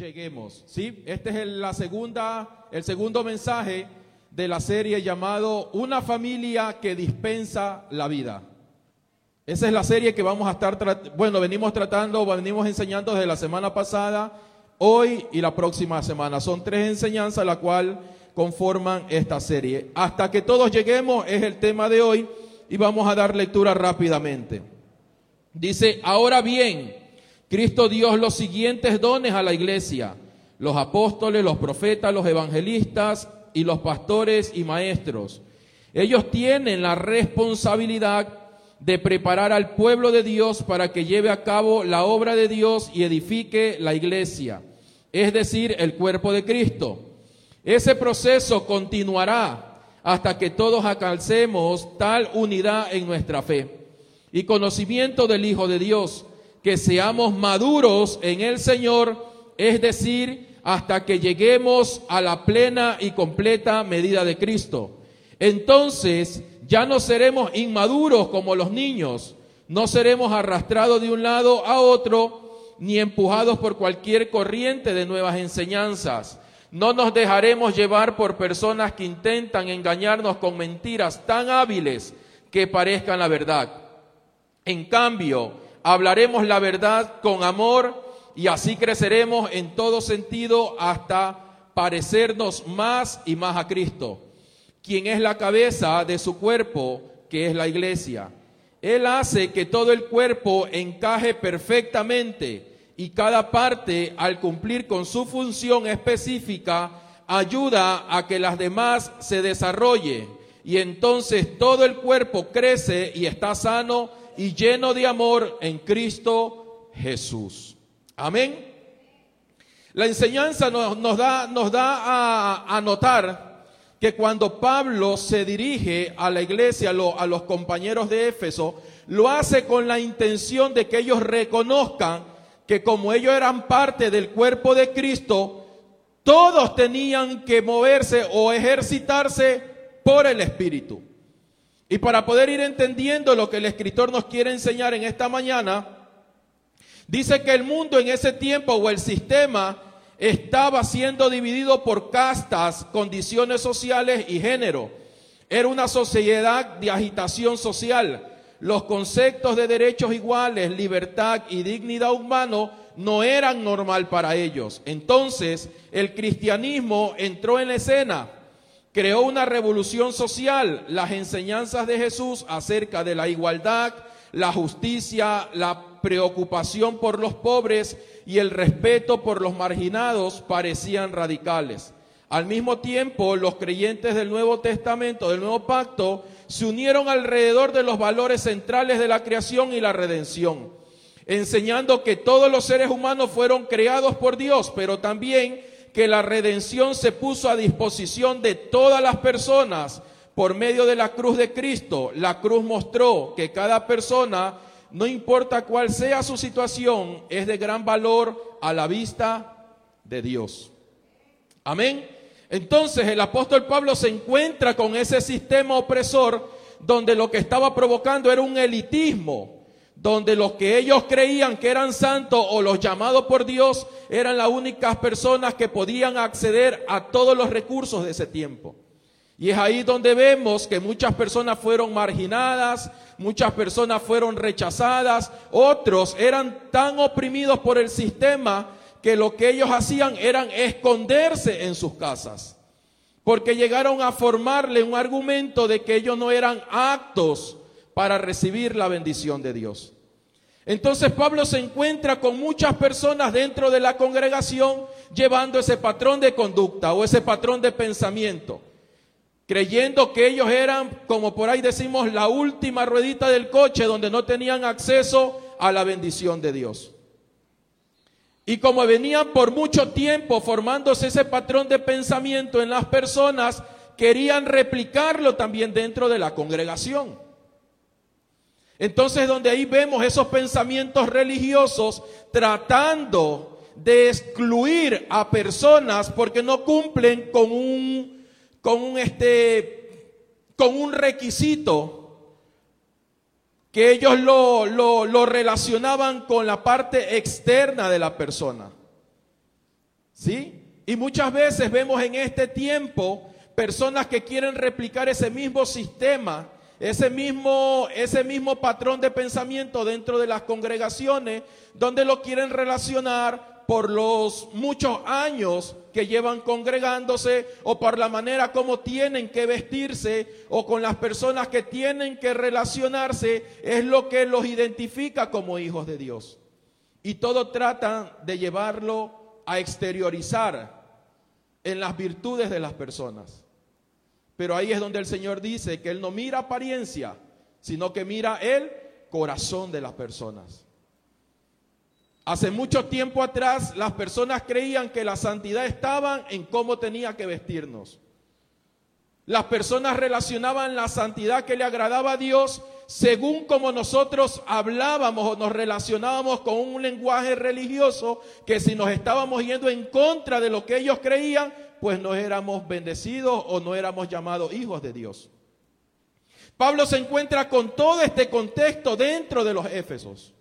lleguemos. ¿sí? Este es el, la segunda, el segundo mensaje de la serie llamado Una familia que dispensa la vida. Esa es la serie que vamos a estar, bueno, venimos tratando, venimos enseñando desde la semana pasada, hoy y la próxima semana. Son tres enseñanzas la cual conforman esta serie. Hasta que todos lleguemos es el tema de hoy y vamos a dar lectura rápidamente. Dice, ahora bien, Cristo dio los siguientes dones a la iglesia, los apóstoles, los profetas, los evangelistas y los pastores y maestros. Ellos tienen la responsabilidad de preparar al pueblo de Dios para que lleve a cabo la obra de Dios y edifique la iglesia, es decir, el cuerpo de Cristo. Ese proceso continuará hasta que todos alcancemos tal unidad en nuestra fe y conocimiento del Hijo de Dios que seamos maduros en el Señor, es decir, hasta que lleguemos a la plena y completa medida de Cristo. Entonces ya no seremos inmaduros como los niños, no seremos arrastrados de un lado a otro, ni empujados por cualquier corriente de nuevas enseñanzas. No nos dejaremos llevar por personas que intentan engañarnos con mentiras tan hábiles que parezcan la verdad. En cambio, hablaremos la verdad con amor y así creceremos en todo sentido hasta parecernos más y más a Cristo, quien es la cabeza de su cuerpo, que es la iglesia. Él hace que todo el cuerpo encaje perfectamente y cada parte, al cumplir con su función específica, ayuda a que las demás se desarrolle y entonces todo el cuerpo crece y está sano y lleno de amor en Cristo Jesús. Amén. La enseñanza nos, da, nos da a, notar que cuando Pablo se dirige a la iglesia, a, a los compañeros de Éfeso, lo hace con la intención de que ellos reconozcan que como ellos eran parte del cuerpo de Cristo, todos tenían que moverse o ejercitarse por el Espíritu. Y para poder ir entendiendo lo que el escritor nos quiere enseñar en esta mañana, dice que el mundo en ese tiempo o el sistema estaba siendo dividido por castas, condiciones sociales y género. Era una sociedad de agitación social. Los conceptos de derechos iguales, libertad y dignidad humano no eran normal para ellos. Entonces, el cristianismo entró en la escena creó una revolución social, las enseñanzas de Jesús acerca de la igualdad, la justicia, la preocupación por los pobres y el respeto por los marginados parecían radicales. Al mismo tiempo, los creyentes del Nuevo Testamento, del Nuevo Pacto, se unieron alrededor de los valores centrales de la creación y la redención, enseñando que todos los seres humanos fueron creados por Dios, pero también que la redención se puso a disposición de todas las personas por medio de la cruz de Cristo. La cruz mostró que cada persona, no importa cuál sea su situación, es de gran valor a la vista de Dios. Amén. Entonces el apóstol Pablo se encuentra con ese sistema opresor donde lo que estaba provocando era un elitismo donde los que ellos creían que eran santos o los llamados por Dios eran las únicas personas que podían acceder a todos los recursos de ese tiempo. Y es ahí donde vemos que muchas personas fueron marginadas, muchas personas fueron rechazadas, otros eran tan oprimidos por el sistema que lo que ellos hacían eran esconderse en sus casas, porque llegaron a formarle un argumento de que ellos no eran actos para recibir la bendición de Dios. Entonces Pablo se encuentra con muchas personas dentro de la congregación llevando ese patrón de conducta o ese patrón de pensamiento, creyendo que ellos eran, como por ahí decimos, la última ruedita del coche donde no tenían acceso a la bendición de Dios. Y como venían por mucho tiempo formándose ese patrón de pensamiento en las personas, querían replicarlo también dentro de la congregación. Entonces donde ahí vemos esos pensamientos religiosos tratando de excluir a personas porque no cumplen con un, con un, este, con un requisito que ellos lo, lo, lo relacionaban con la parte externa de la persona. ¿Sí? Y muchas veces vemos en este tiempo personas que quieren replicar ese mismo sistema, ese mismo, ese mismo patrón de pensamiento dentro de las congregaciones, donde lo quieren relacionar por los muchos años que llevan congregándose o por la manera como tienen que vestirse o con las personas que tienen que relacionarse, es lo que los identifica como hijos de Dios. Y todo tratan de llevarlo a exteriorizar en las virtudes de las personas. Pero ahí es donde el Señor dice que Él no mira apariencia, sino que mira el corazón de las personas. Hace mucho tiempo atrás las personas creían que la santidad estaba en cómo tenía que vestirnos. Las personas relacionaban la santidad que le agradaba a Dios según como nosotros hablábamos o nos relacionábamos con un lenguaje religioso, que si nos estábamos yendo en contra de lo que ellos creían, pues no éramos bendecidos o no éramos llamados hijos de Dios. Pablo se encuentra con todo este contexto dentro de los Éfesos.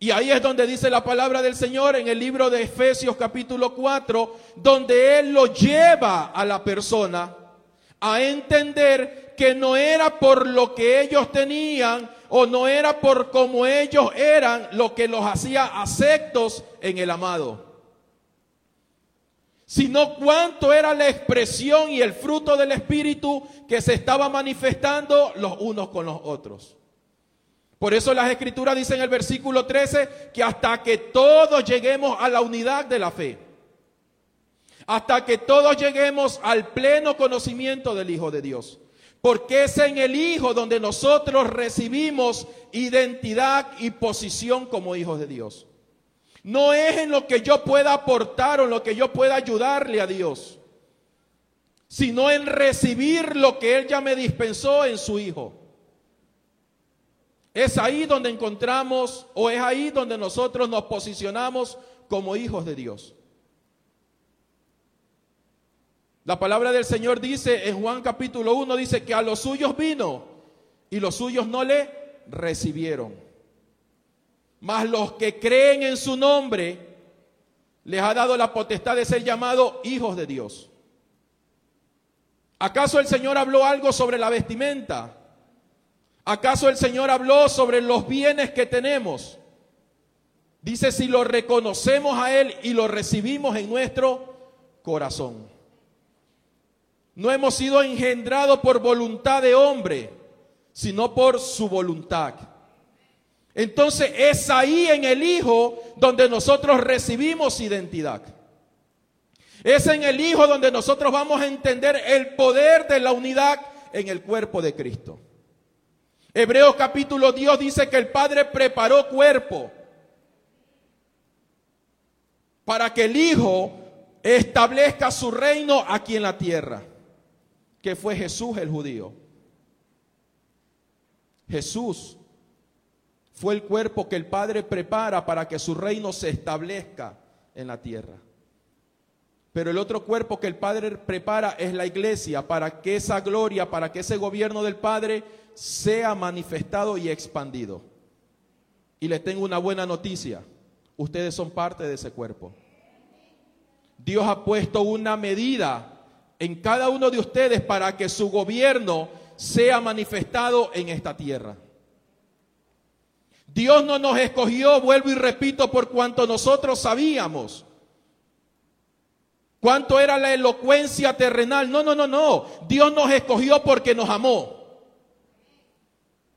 Y ahí es donde dice la palabra del Señor en el libro de Efesios capítulo 4, donde Él lo lleva a la persona a entender que no era por lo que ellos tenían o no era por como ellos eran lo que los hacía aceptos en el amado, sino cuánto era la expresión y el fruto del Espíritu que se estaba manifestando los unos con los otros. Por eso las escrituras dicen en el versículo 13 que hasta que todos lleguemos a la unidad de la fe, hasta que todos lleguemos al pleno conocimiento del Hijo de Dios. Porque es en el Hijo donde nosotros recibimos identidad y posición como hijos de Dios. No es en lo que yo pueda aportar o en lo que yo pueda ayudarle a Dios, sino en recibir lo que Él ya me dispensó en su Hijo. Es ahí donde encontramos o es ahí donde nosotros nos posicionamos como hijos de Dios. La palabra del Señor dice en Juan capítulo 1, dice que a los suyos vino y los suyos no le recibieron. Mas los que creen en su nombre les ha dado la potestad de ser llamados hijos de Dios. ¿Acaso el Señor habló algo sobre la vestimenta? ¿Acaso el Señor habló sobre los bienes que tenemos? Dice, si lo reconocemos a Él y lo recibimos en nuestro corazón. No hemos sido engendrados por voluntad de hombre, sino por su voluntad. Entonces es ahí en el Hijo donde nosotros recibimos identidad. Es en el Hijo donde nosotros vamos a entender el poder de la unidad en el cuerpo de Cristo. Hebreos capítulo Dios dice que el Padre preparó cuerpo para que el Hijo establezca su reino aquí en la tierra, que fue Jesús el judío. Jesús fue el cuerpo que el Padre prepara para que su reino se establezca en la tierra. Pero el otro cuerpo que el Padre prepara es la iglesia para que esa gloria, para que ese gobierno del Padre sea manifestado y expandido. Y les tengo una buena noticia. Ustedes son parte de ese cuerpo. Dios ha puesto una medida en cada uno de ustedes para que su gobierno sea manifestado en esta tierra. Dios no nos escogió, vuelvo y repito, por cuanto nosotros sabíamos cuánto era la elocuencia terrenal. No, no, no, no. Dios nos escogió porque nos amó.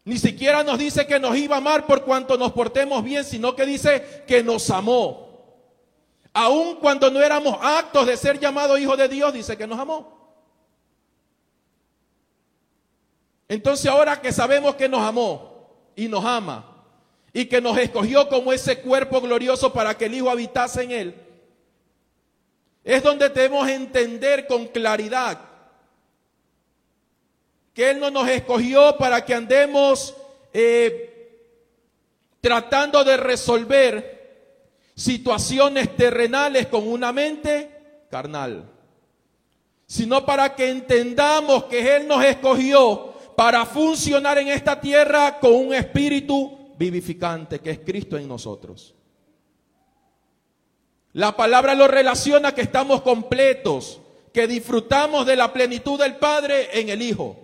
Ni siquiera nos dice que nos iba a amar por cuanto nos portemos bien, sino que dice que nos amó. Aun cuando no éramos actos de ser llamados hijos de Dios, dice que nos amó. Entonces ahora que sabemos que nos amó y nos ama y que nos escogió como ese cuerpo glorioso para que el Hijo habitase en él, es donde debemos entender con claridad que Él no nos escogió para que andemos eh, tratando de resolver situaciones terrenales con una mente carnal, sino para que entendamos que Él nos escogió para funcionar en esta tierra con un espíritu vivificante que es Cristo en nosotros. La palabra lo relaciona que estamos completos, que disfrutamos de la plenitud del Padre en el Hijo.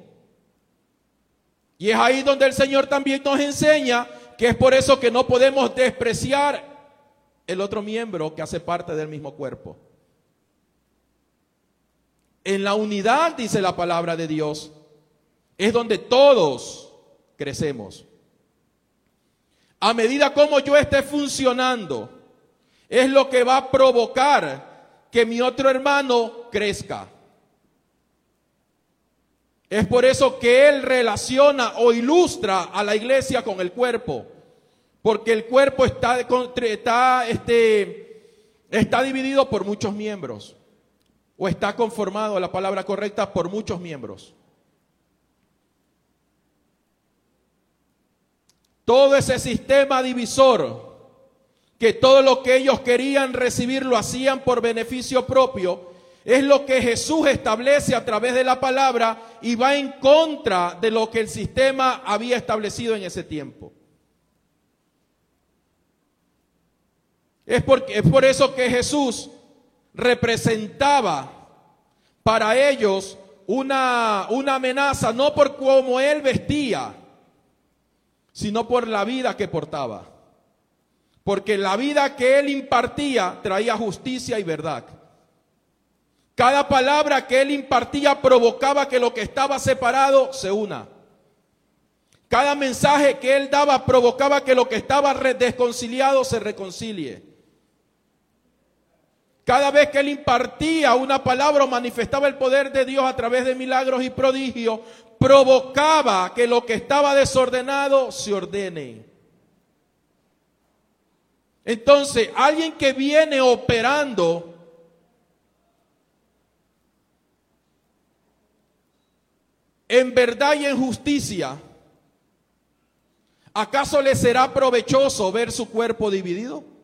Y es ahí donde el Señor también nos enseña que es por eso que no podemos despreciar el otro miembro que hace parte del mismo cuerpo. En la unidad, dice la palabra de Dios, es donde todos crecemos. A medida como yo esté funcionando, es lo que va a provocar que mi otro hermano crezca. Es por eso que él relaciona o ilustra a la iglesia con el cuerpo, porque el cuerpo está, está, este, está dividido por muchos miembros, o está conformado, la palabra correcta, por muchos miembros. Todo ese sistema divisor, que todo lo que ellos querían recibir lo hacían por beneficio propio, es lo que Jesús establece a través de la palabra y va en contra de lo que el sistema había establecido en ese tiempo. Es, porque, es por eso que Jesús representaba para ellos una, una amenaza, no por cómo él vestía, sino por la vida que portaba. Porque la vida que él impartía traía justicia y verdad. Cada palabra que él impartía provocaba que lo que estaba separado se una. Cada mensaje que él daba provocaba que lo que estaba desconciliado se reconcilie. Cada vez que él impartía una palabra o manifestaba el poder de Dios a través de milagros y prodigios, provocaba que lo que estaba desordenado se ordene. Entonces, alguien que viene operando en verdad y en justicia, ¿acaso le será provechoso ver su cuerpo dividido?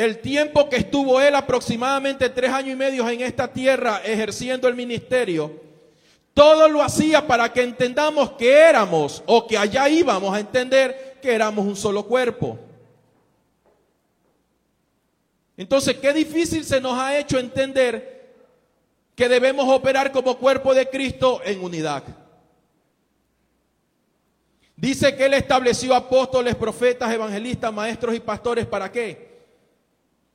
El tiempo que estuvo él aproximadamente tres años y medio en esta tierra ejerciendo el ministerio, todo lo hacía para que entendamos que éramos o que allá íbamos a entender que éramos un solo cuerpo. Entonces, qué difícil se nos ha hecho entender que debemos operar como cuerpo de Cristo en unidad. Dice que Él estableció apóstoles, profetas, evangelistas, maestros y pastores. ¿Para qué?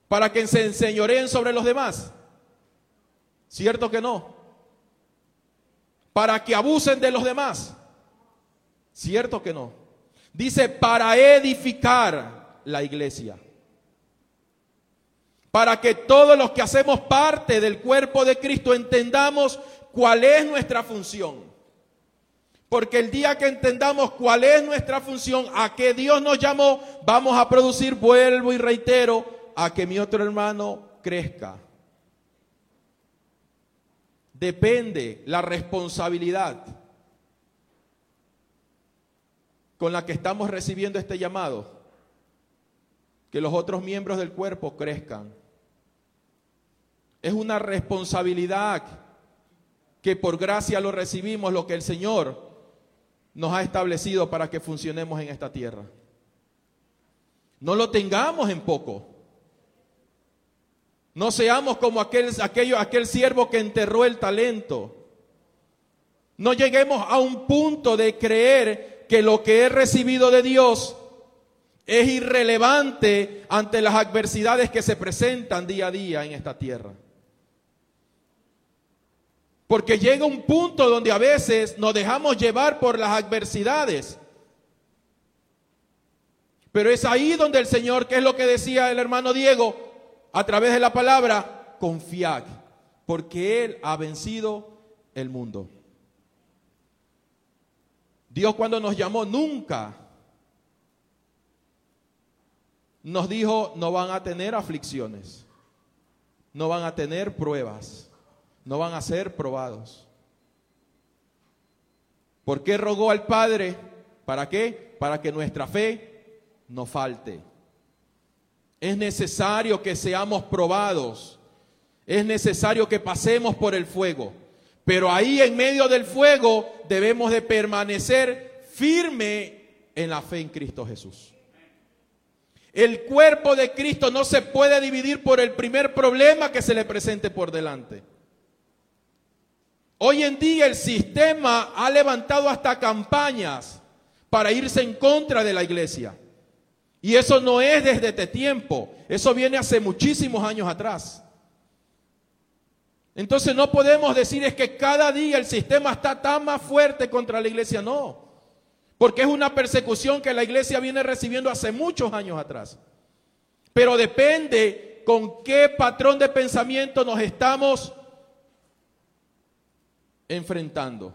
Para que se enseñoreen sobre los demás? ¿Cierto que no? Para que abusen de los demás. ¿Cierto que no? Dice, para edificar la iglesia. Para que todos los que hacemos parte del cuerpo de Cristo entendamos cuál es nuestra función. Porque el día que entendamos cuál es nuestra función, a qué Dios nos llamó, vamos a producir, vuelvo y reitero, a que mi otro hermano crezca. Depende la responsabilidad con la que estamos recibiendo este llamado, que los otros miembros del cuerpo crezcan. Es una responsabilidad que por gracia lo recibimos, lo que el Señor nos ha establecido para que funcionemos en esta tierra. No lo tengamos en poco. No seamos como aquel, aquel siervo que enterró el talento. No lleguemos a un punto de creer que lo que he recibido de Dios es irrelevante ante las adversidades que se presentan día a día en esta tierra. Porque llega un punto donde a veces nos dejamos llevar por las adversidades. Pero es ahí donde el Señor, que es lo que decía el hermano Diego, a través de la palabra, confiad, porque Él ha vencido el mundo. Dios cuando nos llamó nunca nos dijo, no van a tener aflicciones, no van a tener pruebas, no van a ser probados. ¿Por qué rogó al Padre? ¿Para qué? Para que nuestra fe no falte. Es necesario que seamos probados. Es necesario que pasemos por el fuego. Pero ahí en medio del fuego debemos de permanecer firme en la fe en Cristo Jesús. El cuerpo de Cristo no se puede dividir por el primer problema que se le presente por delante. Hoy en día el sistema ha levantado hasta campañas para irse en contra de la iglesia. Y eso no es desde este tiempo, eso viene hace muchísimos años atrás. Entonces no podemos decir es que cada día el sistema está tan más fuerte contra la iglesia, no. Porque es una persecución que la iglesia viene recibiendo hace muchos años atrás. Pero depende con qué patrón de pensamiento nos estamos enfrentando.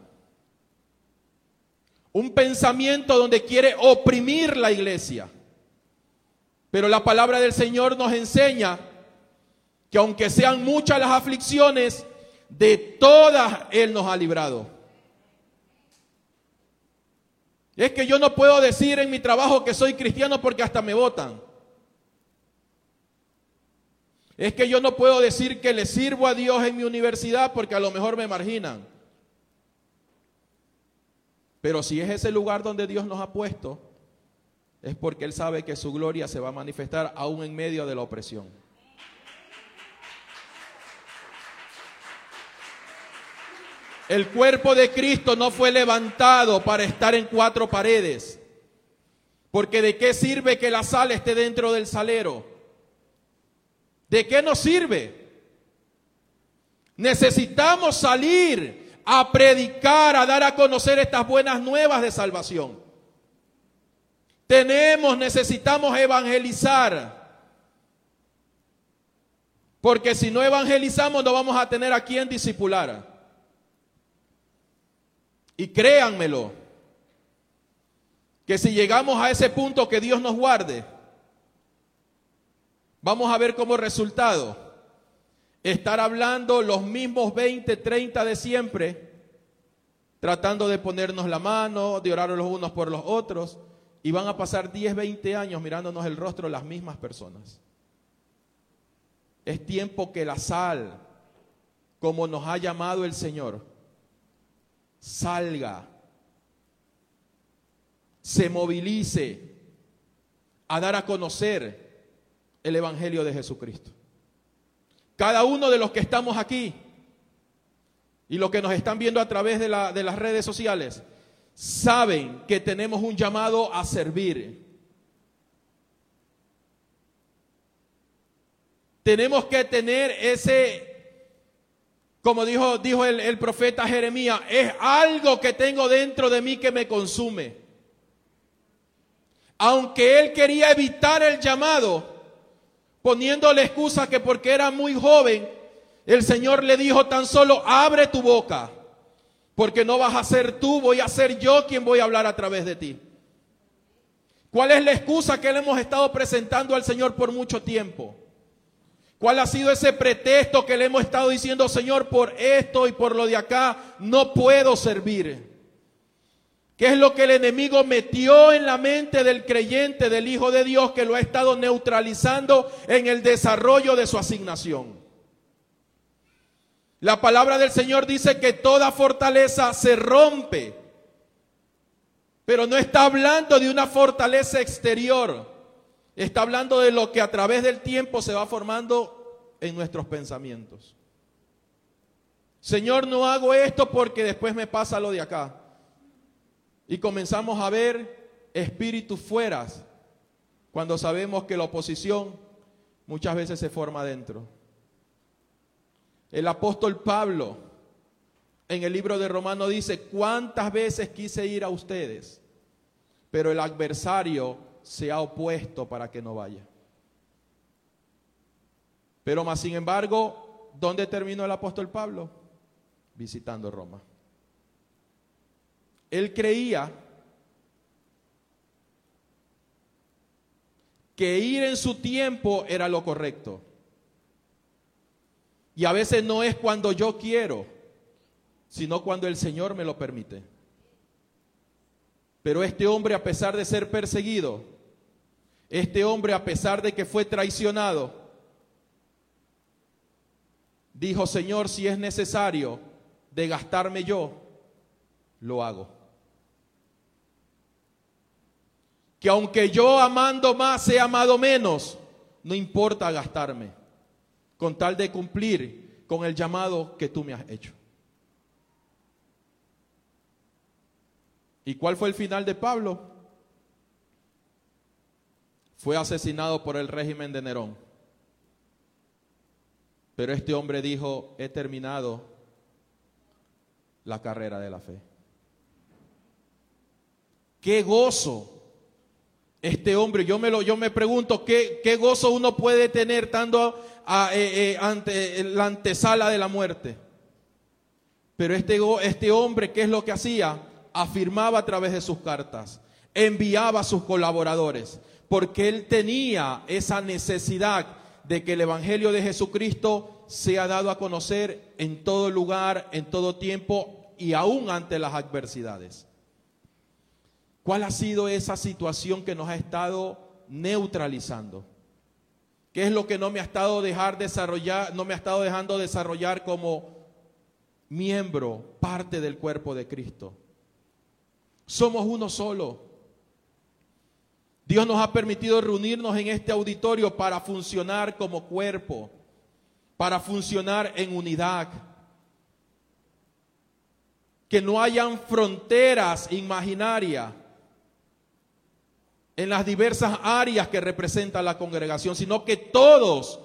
Un pensamiento donde quiere oprimir la iglesia. Pero la palabra del Señor nos enseña que aunque sean muchas las aflicciones, de todas Él nos ha librado. Es que yo no puedo decir en mi trabajo que soy cristiano porque hasta me votan. Es que yo no puedo decir que le sirvo a Dios en mi universidad porque a lo mejor me marginan. Pero si es ese lugar donde Dios nos ha puesto, es porque Él sabe que su gloria se va a manifestar aún en medio de la opresión. El cuerpo de Cristo no fue levantado para estar en cuatro paredes. Porque de qué sirve que la sal esté dentro del salero? ¿De qué nos sirve? Necesitamos salir a predicar, a dar a conocer estas buenas nuevas de salvación. Tenemos, necesitamos evangelizar. Porque si no evangelizamos no vamos a tener a quien disipular. Y créanmelo, que si llegamos a ese punto que Dios nos guarde, vamos a ver como resultado estar hablando los mismos 20, 30 de siempre, tratando de ponernos la mano, de orar los unos por los otros, y van a pasar 10, 20 años mirándonos el rostro las mismas personas. Es tiempo que la sal, como nos ha llamado el Señor, salga, se movilice a dar a conocer el Evangelio de Jesucristo. Cada uno de los que estamos aquí y los que nos están viendo a través de, de las redes sociales saben que tenemos un llamado a servir. Tenemos que tener ese como dijo, dijo el, profeta Jeremías, es algo que tengo dentro de mí que me consume. Aunque él quería evitar el llamado, poniéndole excusa que porque era muy joven, el Señor le dijo tan solo, abre tu boca, porque no vas a ser tú, voy a ser yo quien voy a hablar a través de ti. ¿Cuál es la excusa que le hemos estado presentando al Señor por mucho tiempo? ¿Cuál ha sido ese pretexto que le hemos estado diciendo, Señor, por esto y por lo de acá no puedo servir? ¿Qué es lo que el enemigo metió en la mente del creyente, del Hijo de Dios, que lo ha estado neutralizando en el desarrollo de su asignación? La palabra del Señor dice que toda fortaleza se rompe, pero no está hablando de una fortaleza exterior. Está hablando de lo que a través del tiempo se va formando en nuestros pensamientos. Señor, no hago esto porque después me pasa lo de acá. Y comenzamos a ver espíritus fueras cuando sabemos que la oposición muchas veces se forma dentro. El apóstol Pablo en el libro de Romano dice, ¿cuántas veces quise ir a ustedes? Pero el adversario se ha opuesto para que no vaya. Pero más sin embargo, ¿dónde terminó el apóstol Pablo? Visitando Roma. Él creía que ir en su tiempo era lo correcto. Y a veces no es cuando yo quiero, sino cuando el Señor me lo permite. Pero este hombre, a pesar de ser perseguido, este hombre, a pesar de que fue traicionado, dijo, Señor, si es necesario de gastarme yo, lo hago. que aunque yo amando más he amado menos, no importa gastarme, con tal de cumplir con el llamado que tú me has hecho. ¿Y cuál fue el final de Pablo? Fue asesinado por el régimen de Nerón. Pero este hombre dijo, he terminado la carrera de la fe. Qué gozo. Este hombre, yo me, lo, yo me pregunto, ¿qué, ¿qué gozo uno puede tener estando eh, eh, ante la antesala de la muerte? Pero este, este hombre, ¿qué es lo que hacía? Afirmaba a través de sus cartas, enviaba a sus colaboradores, porque él tenía esa necesidad de que el Evangelio de Jesucristo sea dado a conocer en todo lugar, en todo tiempo y aún ante las adversidades. ¿Cuál ha sido esa situación que nos ha estado neutralizando? ¿Qué es lo que no me ha estado dejar desarrollar, no me ha estado dejando desarrollar como miembro, parte del cuerpo de Cristo? Somos uno solo. Dios nos ha permitido reunirnos en este auditorio para funcionar como cuerpo, para funcionar en unidad. Que no hayan fronteras imaginarias en las diversas áreas que representa la congregación, sino que todos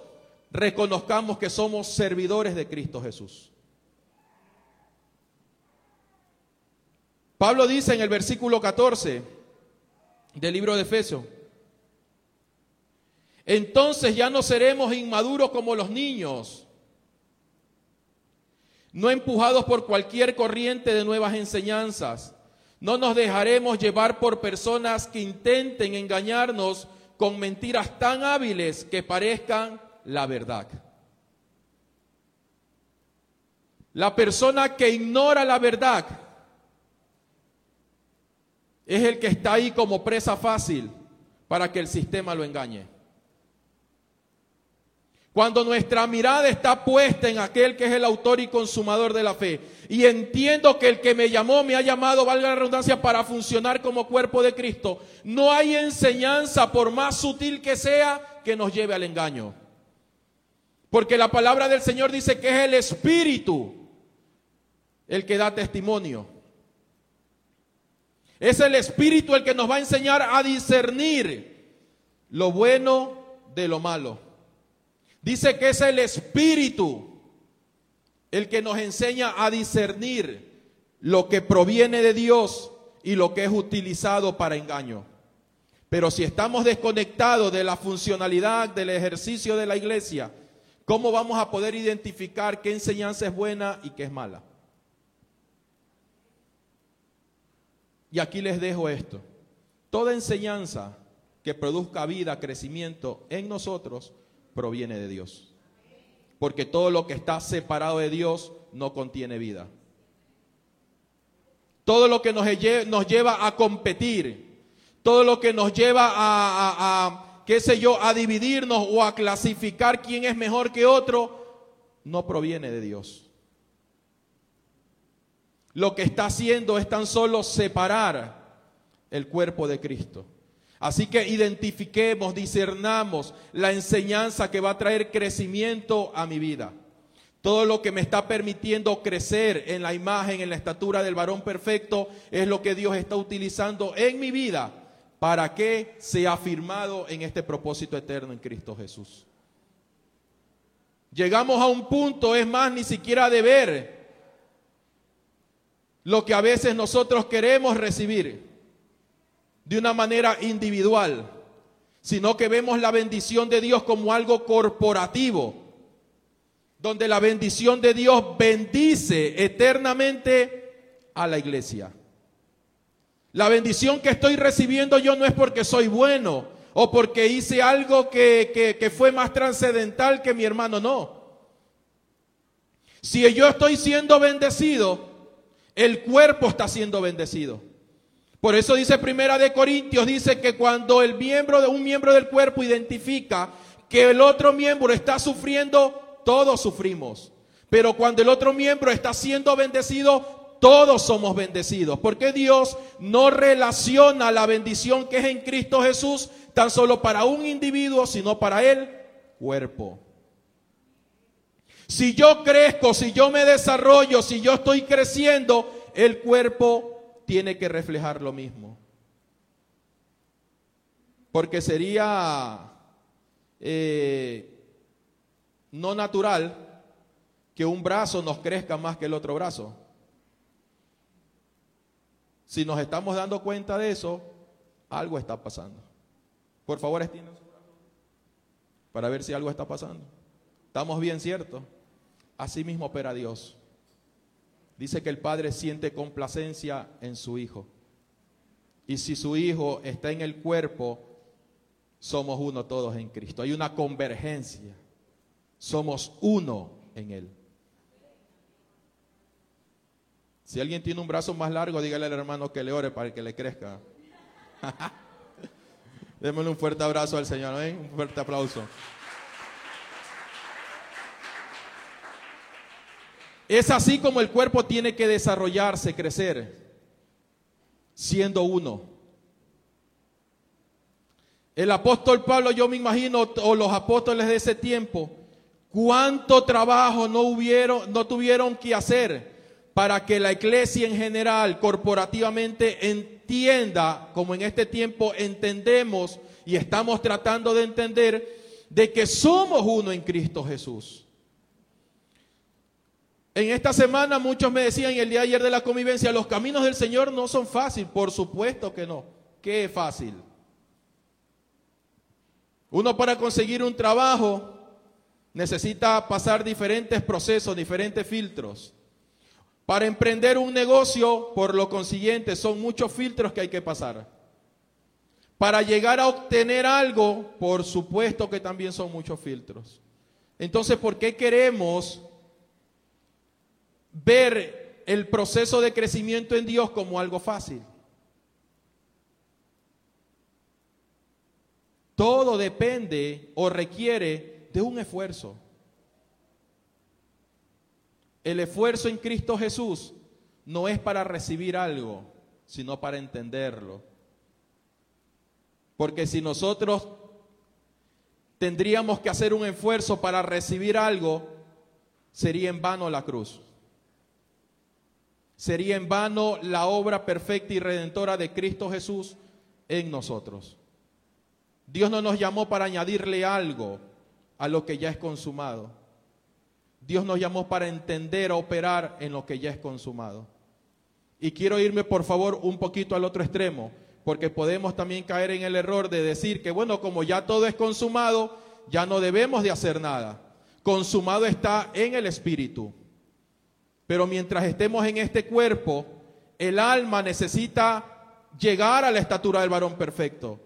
reconozcamos que somos servidores de Cristo Jesús. Pablo dice en el versículo 14 del libro de Efesios, entonces ya no seremos inmaduros como los niños, no empujados por cualquier corriente de nuevas enseñanzas no nos dejaremos llevar por personas que intenten engañarnos con mentiras tan hábiles que parezcan la verdad. La persona que ignora la verdad es el que está ahí como presa fácil para que el sistema lo engañe. Cuando nuestra mirada está puesta en aquel que es el autor y consumador de la fe. Y entiendo que el que me llamó me ha llamado, valga la redundancia, para funcionar como cuerpo de Cristo. No hay enseñanza, por más sutil que sea, que nos lleve al engaño. Porque la palabra del Señor dice que es el Espíritu el que da testimonio. Es el Espíritu el que nos va a enseñar a discernir lo bueno de lo malo. Dice que es el Espíritu el que nos enseña a discernir lo que proviene de Dios y lo que es utilizado para engaño. Pero si estamos desconectados de la funcionalidad del ejercicio de la iglesia, ¿cómo vamos a poder identificar qué enseñanza es buena y qué es mala? Y aquí les dejo esto. Toda enseñanza que produzca vida, crecimiento en nosotros, proviene de Dios. Porque todo lo que está separado de Dios no contiene vida. Todo lo que nos, lleva a competir, todo lo que nos lleva a, a, qué sé yo, a dividirnos o a clasificar quién es mejor que otro, no proviene de Dios. Lo que está haciendo es tan solo separar el cuerpo de Cristo. Así que identifiquemos, discernamos la enseñanza que va a traer crecimiento a mi vida. Todo lo que me está permitiendo crecer en la imagen, en la estatura del varón perfecto, es lo que Dios está utilizando en mi vida para que sea afirmado en este propósito eterno en Cristo Jesús. Llegamos a un punto, es más, ni siquiera de ver lo que a veces nosotros queremos recibir de una manera individual, sino que vemos la bendición de Dios como algo corporativo, donde la bendición de Dios bendice eternamente a la iglesia. La bendición que estoy recibiendo yo no es porque soy bueno o porque hice algo que, que fue más trascendental que mi hermano, no. Si yo estoy siendo bendecido, el cuerpo está siendo bendecido. Por eso dice Primera de Corintios, dice que cuando el miembro de un miembro del cuerpo identifica que el otro miembro está sufriendo, todos sufrimos. Pero cuando el otro miembro está siendo bendecido, todos somos bendecidos. Porque Dios no relaciona la bendición que es en Cristo Jesús tan solo para un individuo, sino para el cuerpo. Si yo crezco, si yo me desarrollo, si yo estoy creciendo, el cuerpo tiene que reflejar lo mismo. Porque sería eh, no natural que un brazo nos crezca más que el otro brazo. Si nos estamos dando cuenta de eso, algo está pasando. Por favor, extiendan su brazo para ver si algo está pasando. Estamos bien, ¿cierto? Así mismo opera Dios. Dice que el Padre siente complacencia en su Hijo. Y si su Hijo está en el cuerpo, somos uno todos en Cristo. Hay una convergencia. Somos uno en Él. Si alguien tiene un brazo más largo, dígale al hermano que le ore para que le crezca. Démosle un fuerte abrazo al Señor, ¿eh? un fuerte aplauso. Es así como el cuerpo tiene que desarrollarse, crecer, siendo uno. El apóstol Pablo, yo me imagino, o los apóstoles de ese tiempo, cuánto trabajo no hubieron, no tuvieron que hacer para que la iglesia en general, corporativamente, entienda, como en este tiempo entendemos y estamos tratando de entender, de que somos uno en Cristo Jesús. En esta semana muchos me decían, el día de ayer de la convivencia, los caminos del Señor no son fáciles. Por supuesto que no. ¿Qué fácil? Uno para conseguir un trabajo necesita pasar diferentes procesos, diferentes filtros. Para emprender un negocio, por lo consiguiente, son muchos filtros que hay que pasar. Para llegar a obtener algo, por supuesto que también son muchos filtros. Entonces, ¿por qué queremos ver el proceso de crecimiento en Dios como algo fácil? Todo depende o requiere de un esfuerzo. El esfuerzo en Cristo Jesús no es para recibir algo, sino para entenderlo. Porque si nosotros tendríamos que hacer un esfuerzo para recibir algo, sería en vano la cruz. Sería en vano la obra perfecta y redentora de Cristo Jesús en nosotros. Dios no nos llamó para añadirle algo a lo que ya es consumado. Dios nos llamó para entender, operar en lo que ya es consumado. Y quiero irme, por favor, un poquito al otro extremo, porque podemos también caer en el error de decir que, bueno, como ya todo es consumado, ya no debemos de hacer nada. Consumado está en el espíritu. Pero mientras estemos en este cuerpo, el alma necesita llegar a la estatura del varón perfecto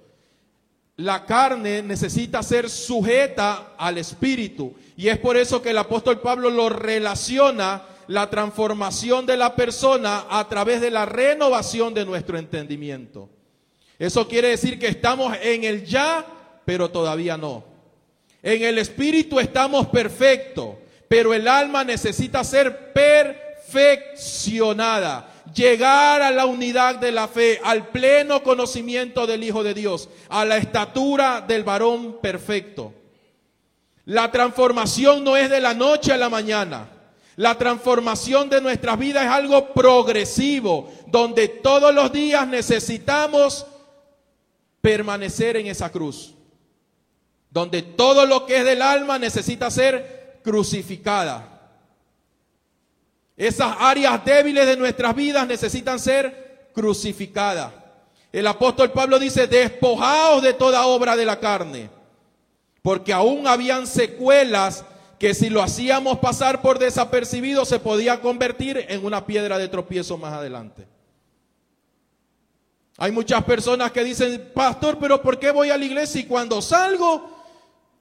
la carne necesita ser sujeta al espíritu. Y es por eso que el apóstol Pablo lo relaciona la transformación de la persona a través de la renovación de nuestro entendimiento. Eso quiere decir que estamos en el ya, pero todavía no. En el espíritu estamos perfectos, pero el alma necesita ser perfeccionada llegar a la unidad de la fe, al pleno conocimiento del Hijo de Dios, a la estatura del varón perfecto. La transformación no es de la noche a la mañana. La transformación de nuestras vidas es algo progresivo, donde todos los días necesitamos permanecer en esa cruz. Donde todo lo que es del alma necesita ser crucificada. Esas áreas débiles de nuestras vidas necesitan ser crucificadas. El apóstol Pablo dice, despojaos de toda obra de la carne, porque aún habían secuelas que si lo hacíamos pasar por desapercibido se podía convertir en una piedra de tropiezo más adelante. Hay muchas personas que dicen, pastor, pero ¿por qué voy a la iglesia y cuando salgo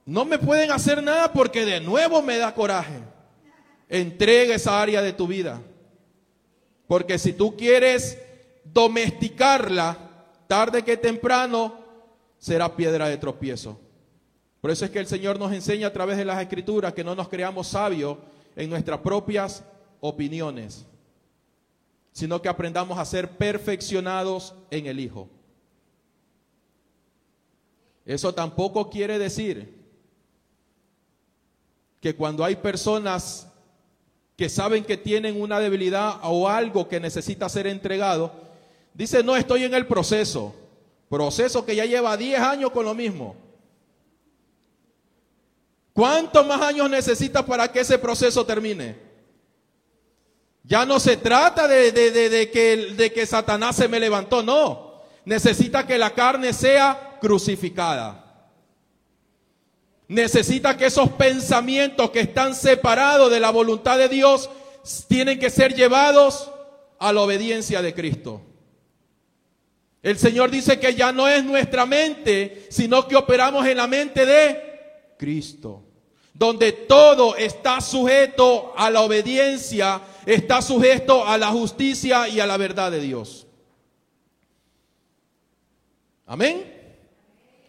no me pueden hacer nada porque de nuevo me da coraje? Entrega esa área de tu vida. Porque si tú quieres domesticarla, tarde que temprano, será piedra de tropiezo. Por eso es que el Señor nos enseña a través de las escrituras que no nos creamos sabios en nuestras propias opiniones, sino que aprendamos a ser perfeccionados en el Hijo. Eso tampoco quiere decir que cuando hay personas que saben que tienen una debilidad o algo que necesita ser entregado, dice, no, estoy en el proceso, proceso que ya lleva 10 años con lo mismo. ¿Cuántos más años necesita para que ese proceso termine? Ya no se trata de, que, de que Satanás se me levantó, no. Necesita que la carne sea crucificada. Necesita que esos pensamientos que están separados de la voluntad de Dios tienen que ser llevados a la obediencia de Cristo. El Señor dice que ya no es nuestra mente, sino que operamos en la mente de Cristo, donde todo está sujeto a la obediencia, está sujeto a la justicia y a la verdad de Dios. Amén.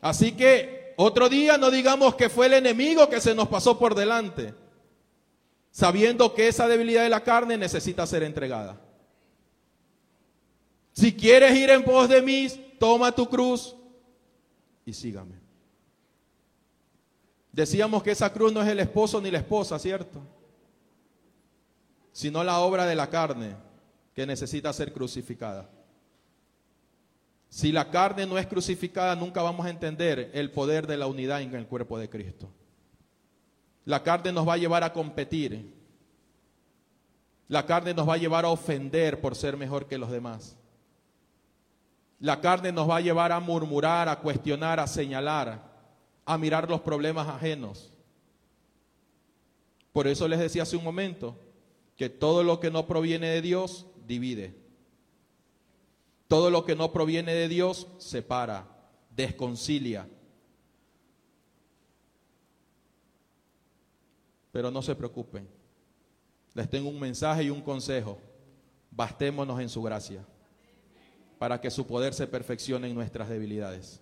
Así que otro día no digamos que fue el enemigo que se nos pasó por delante, sabiendo que esa debilidad de la carne necesita ser entregada. Si quieres ir en pos de mí, toma tu cruz y sígame. Decíamos que esa cruz no es el esposo ni la esposa, ¿cierto? Sino la obra de la carne que necesita ser crucificada. Si la carne no es crucificada, nunca vamos a entender el poder de la unidad en el cuerpo de Cristo. La carne nos va a llevar a competir. La carne nos va a llevar a ofender por ser mejor que los demás. La carne nos va a llevar a murmurar, a cuestionar, a señalar, a mirar los problemas ajenos. Por eso les decía hace un momento que todo lo que no proviene de Dios divide. Todo lo que no proviene de Dios separa, desconcilia. Pero no se preocupen. Les tengo un mensaje y un consejo. Bastémonos en su gracia para que su poder se perfeccione en nuestras debilidades.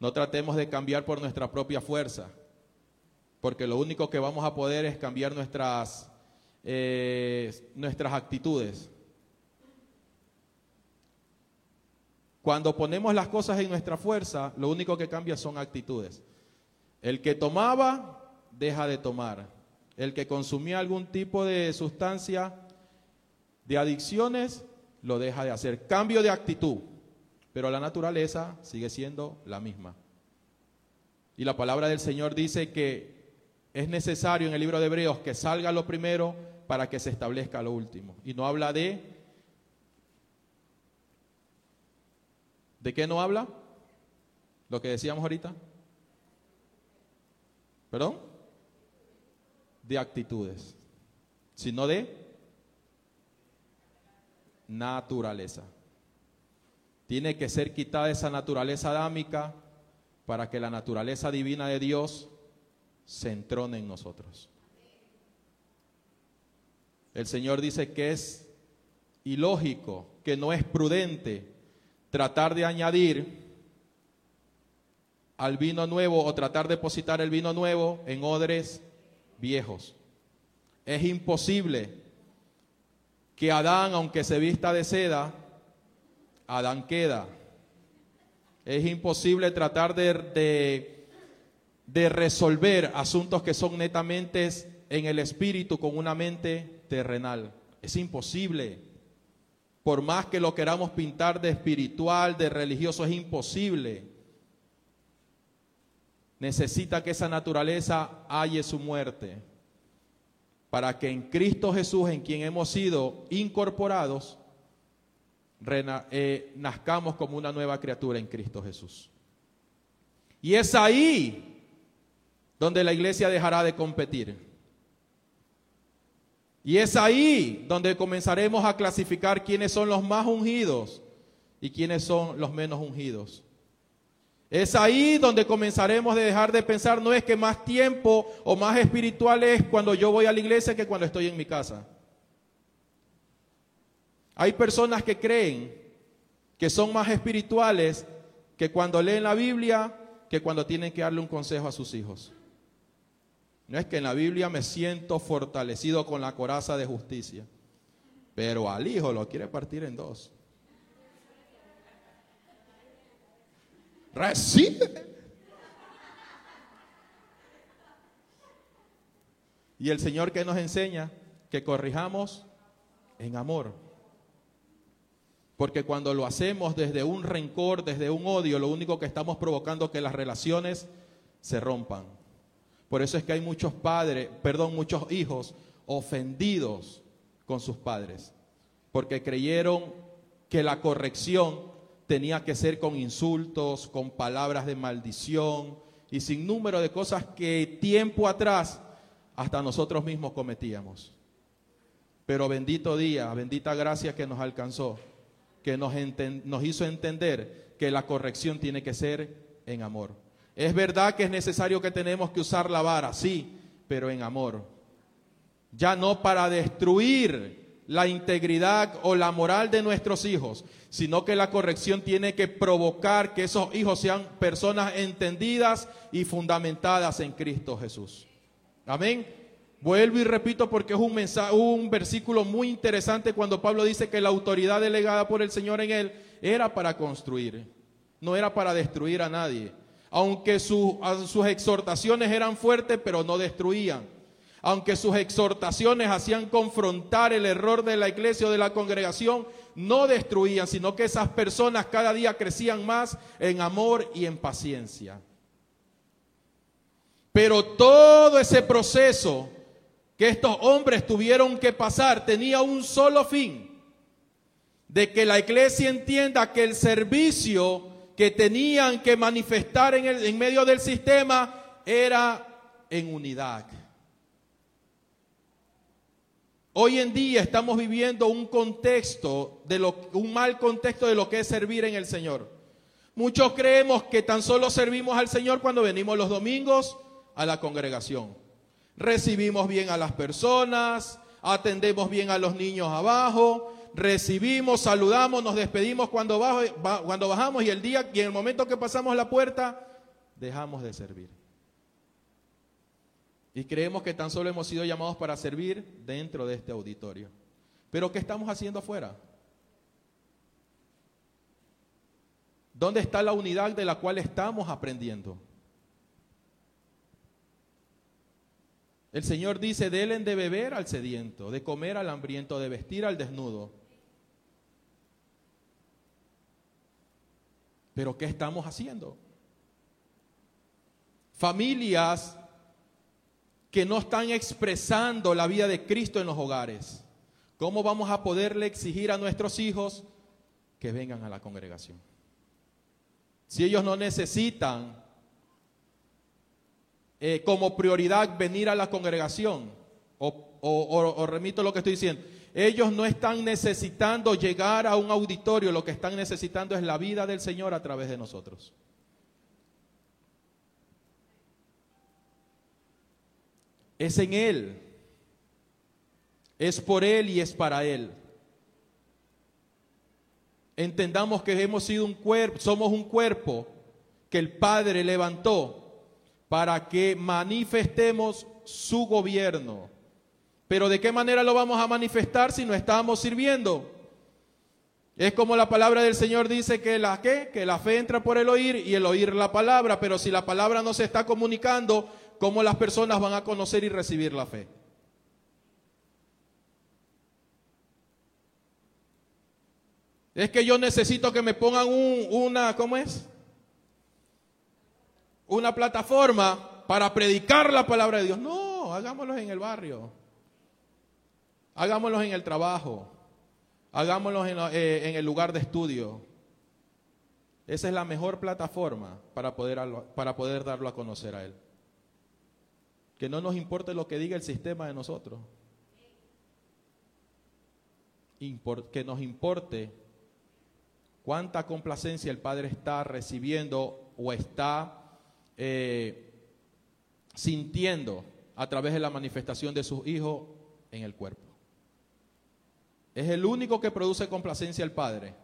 No tratemos de cambiar por nuestra propia fuerza, porque lo único que vamos a poder es cambiar nuestras, eh, nuestras actitudes. Cuando ponemos las cosas en nuestra fuerza, lo único que cambia son actitudes. El que tomaba, deja de tomar. El que consumía algún tipo de sustancia de adicciones, lo deja de hacer. Cambio de actitud, pero la naturaleza sigue siendo la misma. Y la palabra del Señor dice que es necesario en el libro de Hebreos que salga lo primero para que se establezca lo último. Y no habla de ¿De qué no habla? Lo que decíamos ahorita. ¿Perdón? De actitudes, sino de naturaleza. Tiene que ser quitada esa naturaleza adámica para que la naturaleza divina de Dios se entrone en nosotros. El Señor dice que es ilógico, que no es prudente tratar de añadir al vino nuevo o tratar de depositar el vino nuevo en odres viejos. Es imposible que Adán, aunque se vista de seda, Adán queda. Es imposible tratar de, de, resolver asuntos que son netamente en el espíritu con una mente terrenal. Es imposible. Por más que lo queramos pintar de espiritual, de religioso, es imposible. Necesita que esa naturaleza halle su muerte. Para que en Cristo Jesús, en quien hemos sido incorporados, eh, nazcamos como una nueva criatura en Cristo Jesús. Y es ahí donde la iglesia dejará de competir. Y es ahí donde comenzaremos a clasificar quiénes son los más ungidos y quiénes son los menos ungidos. Es ahí donde comenzaremos a dejar de pensar, no es que más tiempo o más espiritual es cuando yo voy a la iglesia que cuando estoy en mi casa. Hay personas que creen que son más espirituales que cuando leen la Biblia, que cuando tienen que darle un consejo a sus hijos. No es que en la Biblia me siento fortalecido con la coraza de justicia. pero al hijo lo quiere partir en dos. Recibe. Y el Señor que nos enseña que corrijamos en amor. Porque cuando lo hacemos desde un rencor, desde un odio, lo único que estamos provocando es que las relaciones se rompan. Por eso es que hay muchos padres, perdón, muchos hijos ofendidos con sus padres, porque creyeron que la corrección tenía que ser con insultos, con palabras de maldición y sin número de cosas que tiempo atrás hasta nosotros mismos cometíamos. Pero bendito día, bendita gracia que nos alcanzó, que nos, nos hizo entender que la corrección tiene que ser en amor. Es verdad que es necesario que tenemos que usar la vara, sí, pero en amor. Ya no para destruir la integridad o la moral de nuestros hijos, sino que la corrección tiene que provocar que esos hijos sean personas entendidas y fundamentadas en Cristo Jesús. Amén. Vuelvo y repito porque es un, mensaje, un versículo muy interesante cuando Pablo dice que la autoridad delegada por el Señor en él era para construir, no era para destruir a nadie. Aunque sus exhortaciones eran fuertes, pero no destruían. Aunque sus exhortaciones hacían confrontar el error de la iglesia o de la congregación, no destruían, sino que esas personas cada día crecían más en amor y en paciencia. Pero todo ese proceso que estos hombres tuvieron que pasar tenía un solo fin, de que la iglesia entienda que el servicio que tenían que manifestar en, el, en medio del sistema era en unidad. Hoy en día estamos viviendo un contexto de lo, un mal contexto de lo que es servir en el Señor. Muchos creemos que tan solo servimos al Señor cuando venimos los domingos a la congregación. Recibimos bien a las personas, atendemos bien a los niños abajo, recibimos, saludamos, nos despedimos cuando, bajamos y el día y en el momento que pasamos la puerta, dejamos de servir. Y creemos que tan solo hemos sido llamados para servir dentro de este auditorio. Pero ¿qué estamos haciendo afuera? ¿Dónde está la unidad de la cual estamos aprendiendo? El Señor dice, delen de beber al sediento, de comer al hambriento, de vestir al desnudo. Pero ¿qué estamos haciendo? Familias que no están expresando la vida de Cristo en los hogares. ¿Cómo vamos a poderle exigir a nuestros hijos que vengan a la congregación? Si ellos no necesitan eh, como prioridad venir a la congregación. O, remito lo que estoy diciendo. Ellos no están necesitando llegar a un auditorio, lo que están necesitando es la vida del Señor a través de nosotros. Es en Él, es por Él y es para Él. Entendamos que hemos sido un cuerpo, somos un cuerpo que el Padre levantó para que manifestemos su gobierno. Pero ¿de qué manera lo vamos a manifestar si no estamos sirviendo? Es como la palabra del Señor dice que la ¿qué? que la fe entra por el oír y el oír la palabra, pero si la palabra no se está comunicando, ¿cómo las personas van a conocer y recibir la fe? Es que yo necesito que me pongan un, una, ¿cómo es? Una plataforma para predicar la palabra de Dios. No, hagámoslo en el barrio. Hagámoslo en el trabajo. Hagámoslo en, eh, en, el lugar de estudio. Esa es la mejor plataforma para poder, para poder darlo a conocer a Él. Que no nos importe lo que diga el sistema de nosotros. que nos importe cuánta complacencia el Padre está recibiendo o está eh, sintiendo a través de la manifestación de sus hijos en el cuerpo. Es el único que produce complacencia al Padre.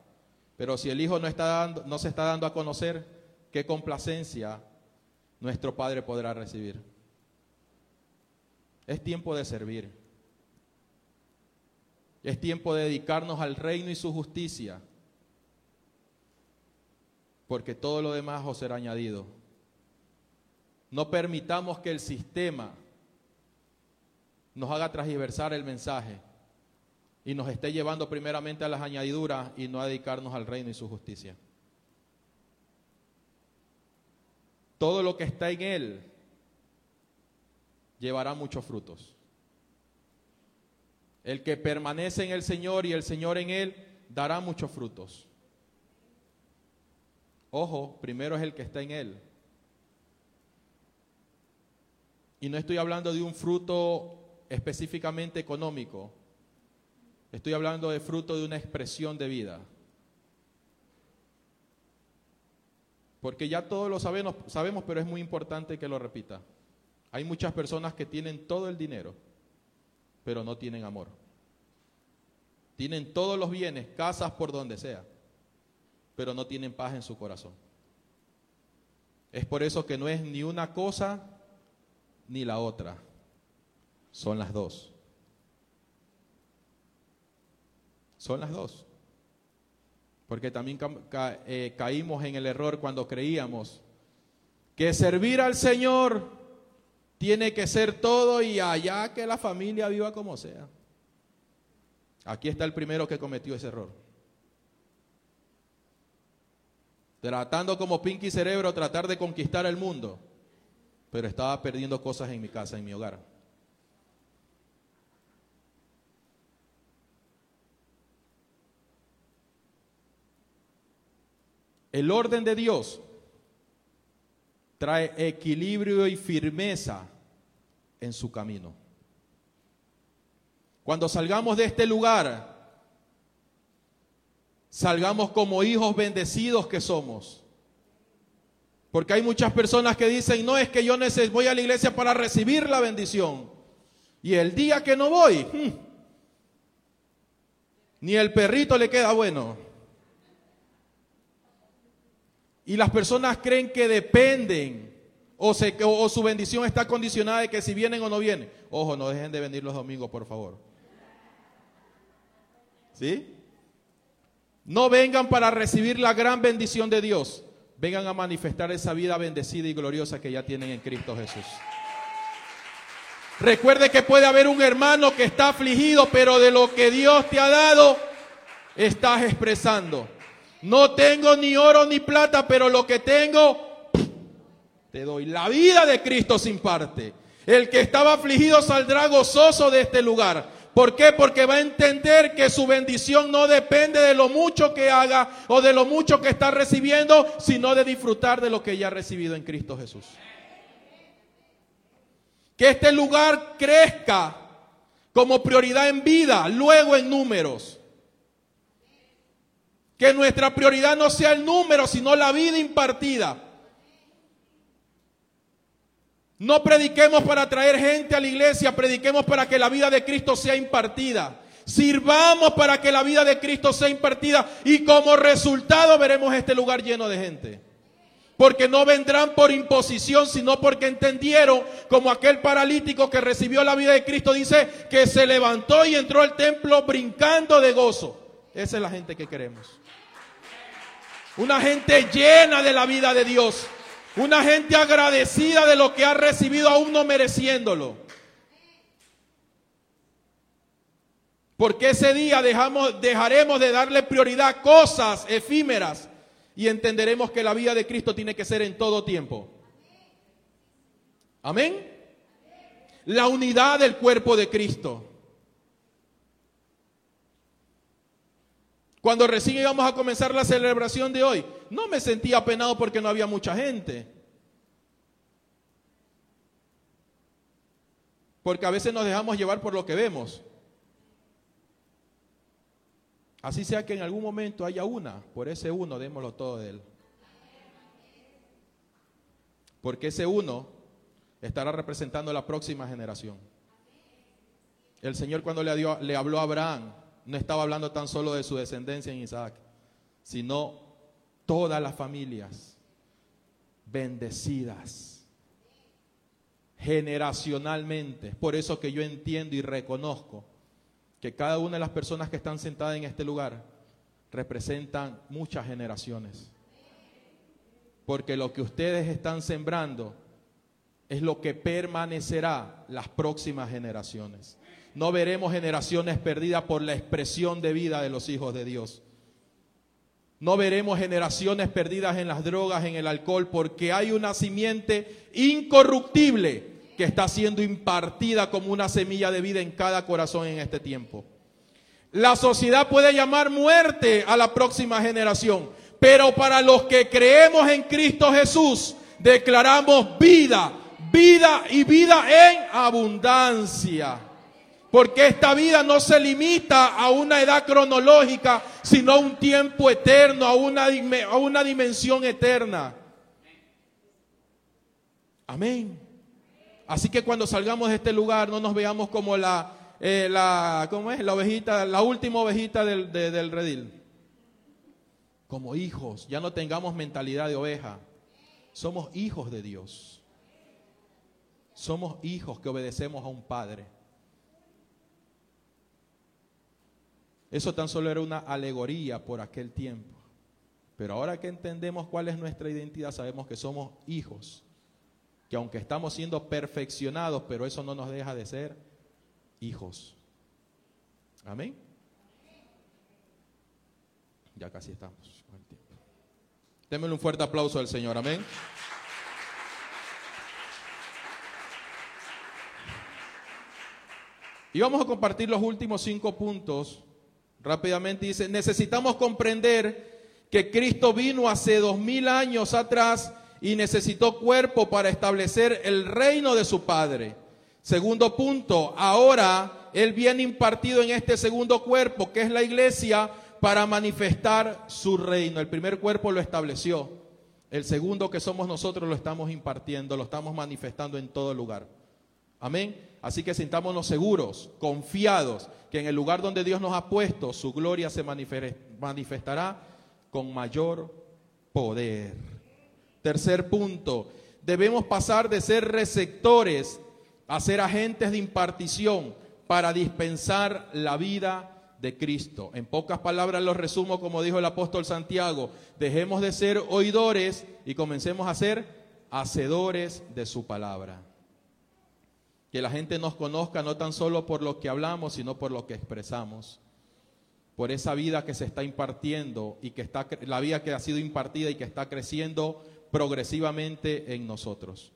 Pero si el Hijo no, está dando, no se está dando a conocer, ¿qué complacencia nuestro Padre podrá recibir? Es tiempo de servir. Es tiempo de dedicarnos al reino y su justicia, porque todo lo demás os será añadido. No permitamos que el sistema nos haga transversar el mensaje y nos esté llevando primeramente a las añadiduras y no a dedicarnos al reino y su justicia. Todo lo que está en Él llevará muchos frutos. El que permanece en el Señor y el Señor en Él dará muchos frutos. Ojo, primero es el que está en Él. Y no estoy hablando de un fruto específicamente económico. Estoy hablando de fruto de una expresión de vida. Porque ya todos lo sabemos, sabemos, pero es muy importante que lo repita. Hay muchas personas que tienen todo el dinero, pero no tienen amor. Tienen todos los bienes, casas por donde sea, pero no tienen paz en su corazón. Es por eso que no es ni una cosa ni la otra, son las dos. Son las dos. Porque también eh, caímos en el error cuando creíamos que servir al Señor tiene que ser todo y allá que la familia viva como sea. Aquí está el primero que cometió ese error. Tratando como Pinky Cerebro tratar de conquistar el mundo, pero estaba perdiendo cosas en mi casa, en mi hogar. El orden de Dios trae equilibrio y firmeza en su camino. Cuando salgamos de este lugar, salgamos como hijos bendecidos que somos. Porque hay muchas personas que dicen, no es que yo voy a la iglesia para recibir la bendición. Y el día que no voy, hmm, ni el perrito le queda bueno. Y las personas creen que dependen o, o, su bendición está condicionada de que si vienen o no vienen. Ojo, no dejen de venir los domingos, por favor. ¿Sí? No vengan para recibir la gran bendición de Dios. Vengan a manifestar esa vida bendecida y gloriosa que ya tienen en Cristo Jesús. Recuerde que puede haber un hermano que está afligido, pero de lo que Dios te ha dado, estás expresando. No tengo ni oro ni plata, pero lo que tengo, te doy. La vida de Cristo sin parte. El que estaba afligido saldrá gozoso de este lugar. ¿Por qué? Porque va a entender que su bendición no depende de lo mucho que haga o de lo mucho que está recibiendo, sino de disfrutar de lo que ya ha recibido en Cristo Jesús. Que este lugar crezca como prioridad en vida, luego en números. Que nuestra prioridad no sea el número, sino la vida impartida. No prediquemos para traer gente a la iglesia, prediquemos para que la vida de Cristo sea impartida. Sirvamos para que la vida de Cristo sea impartida y como resultado veremos este lugar lleno de gente. Porque no vendrán por imposición, sino porque entendieron, como aquel paralítico que recibió la vida de Cristo, dice que se levantó y entró al templo brincando de gozo. Esa es la gente que queremos. Una gente llena de la vida de Dios. Una gente agradecida de lo que ha recibido aún no mereciéndolo. Porque ese día dejamos, dejaremos de darle prioridad a cosas efímeras y entenderemos que la vida de Cristo tiene que ser en todo tiempo. Amén. La unidad del cuerpo de Cristo. Cuando recién íbamos a comenzar la celebración de hoy, no me sentía apenado porque no había mucha gente. Porque a veces nos dejamos llevar por lo que vemos. Así sea que en algún momento haya una, por ese uno démoslo todo de él. Porque ese uno estará representando la próxima generación. El Señor cuando le, le habló a Abraham, no estaba hablando tan solo de su descendencia en Isaac, sino todas las familias bendecidas generacionalmente. Por eso que yo entiendo y reconozco que cada una de las personas que están sentadas en este lugar representan muchas generaciones. Porque lo que ustedes están sembrando es lo que permanecerá las próximas generaciones. No veremos generaciones perdidas por la expresión de vida de los hijos de Dios. No veremos generaciones perdidas en las drogas, en el alcohol, porque hay una simiente incorruptible que está siendo impartida como una semilla de vida en cada corazón en este tiempo. La sociedad puede llamar muerte a la próxima generación, pero para los que creemos en Cristo Jesús, declaramos vida, vida y vida en abundancia. Porque esta vida no se limita a una edad cronológica, sino a un tiempo eterno, a una, a una dimensión eterna. Amén. Así que cuando salgamos de este lugar no nos veamos como la, eh, la ¿cómo es? La ovejita, la última ovejita del, del redil. Como hijos, ya no tengamos mentalidad de oveja. Somos hijos de Dios. Somos hijos que obedecemos a un Padre. Eso tan solo era una alegoría por aquel tiempo. Pero ahora que entendemos cuál es nuestra identidad, sabemos que somos hijos. Que aunque estamos siendo perfeccionados, pero eso no nos deja de ser hijos. Amén. Ya casi estamos. Démosle un fuerte aplauso al Señor. Amén. Y vamos a compartir los últimos cinco puntos Rápidamente dice, necesitamos comprender que Cristo vino hace dos mil años atrás y necesitó cuerpo para establecer el reino de su Padre. Segundo punto, ahora Él viene impartido en este segundo cuerpo, que es la iglesia, para manifestar su reino. El primer cuerpo lo estableció. El segundo que somos nosotros lo estamos impartiendo, lo estamos manifestando en todo lugar. Amén. Así que sintámonos seguros, confiados, que en el lugar donde Dios nos ha puesto, su gloria se manifestará con mayor poder. Tercer punto, debemos pasar de ser receptores a ser agentes de impartición para dispensar la vida de Cristo. En pocas palabras lo resumo como dijo el apóstol Santiago, dejemos de ser oidores y comencemos a ser hacedores de su palabra. Que la gente nos conozca no tan solo por lo que hablamos, sino por lo que expresamos. Por esa vida que se está impartiendo y que está la vida que ha sido impartida y que está creciendo progresivamente en nosotros.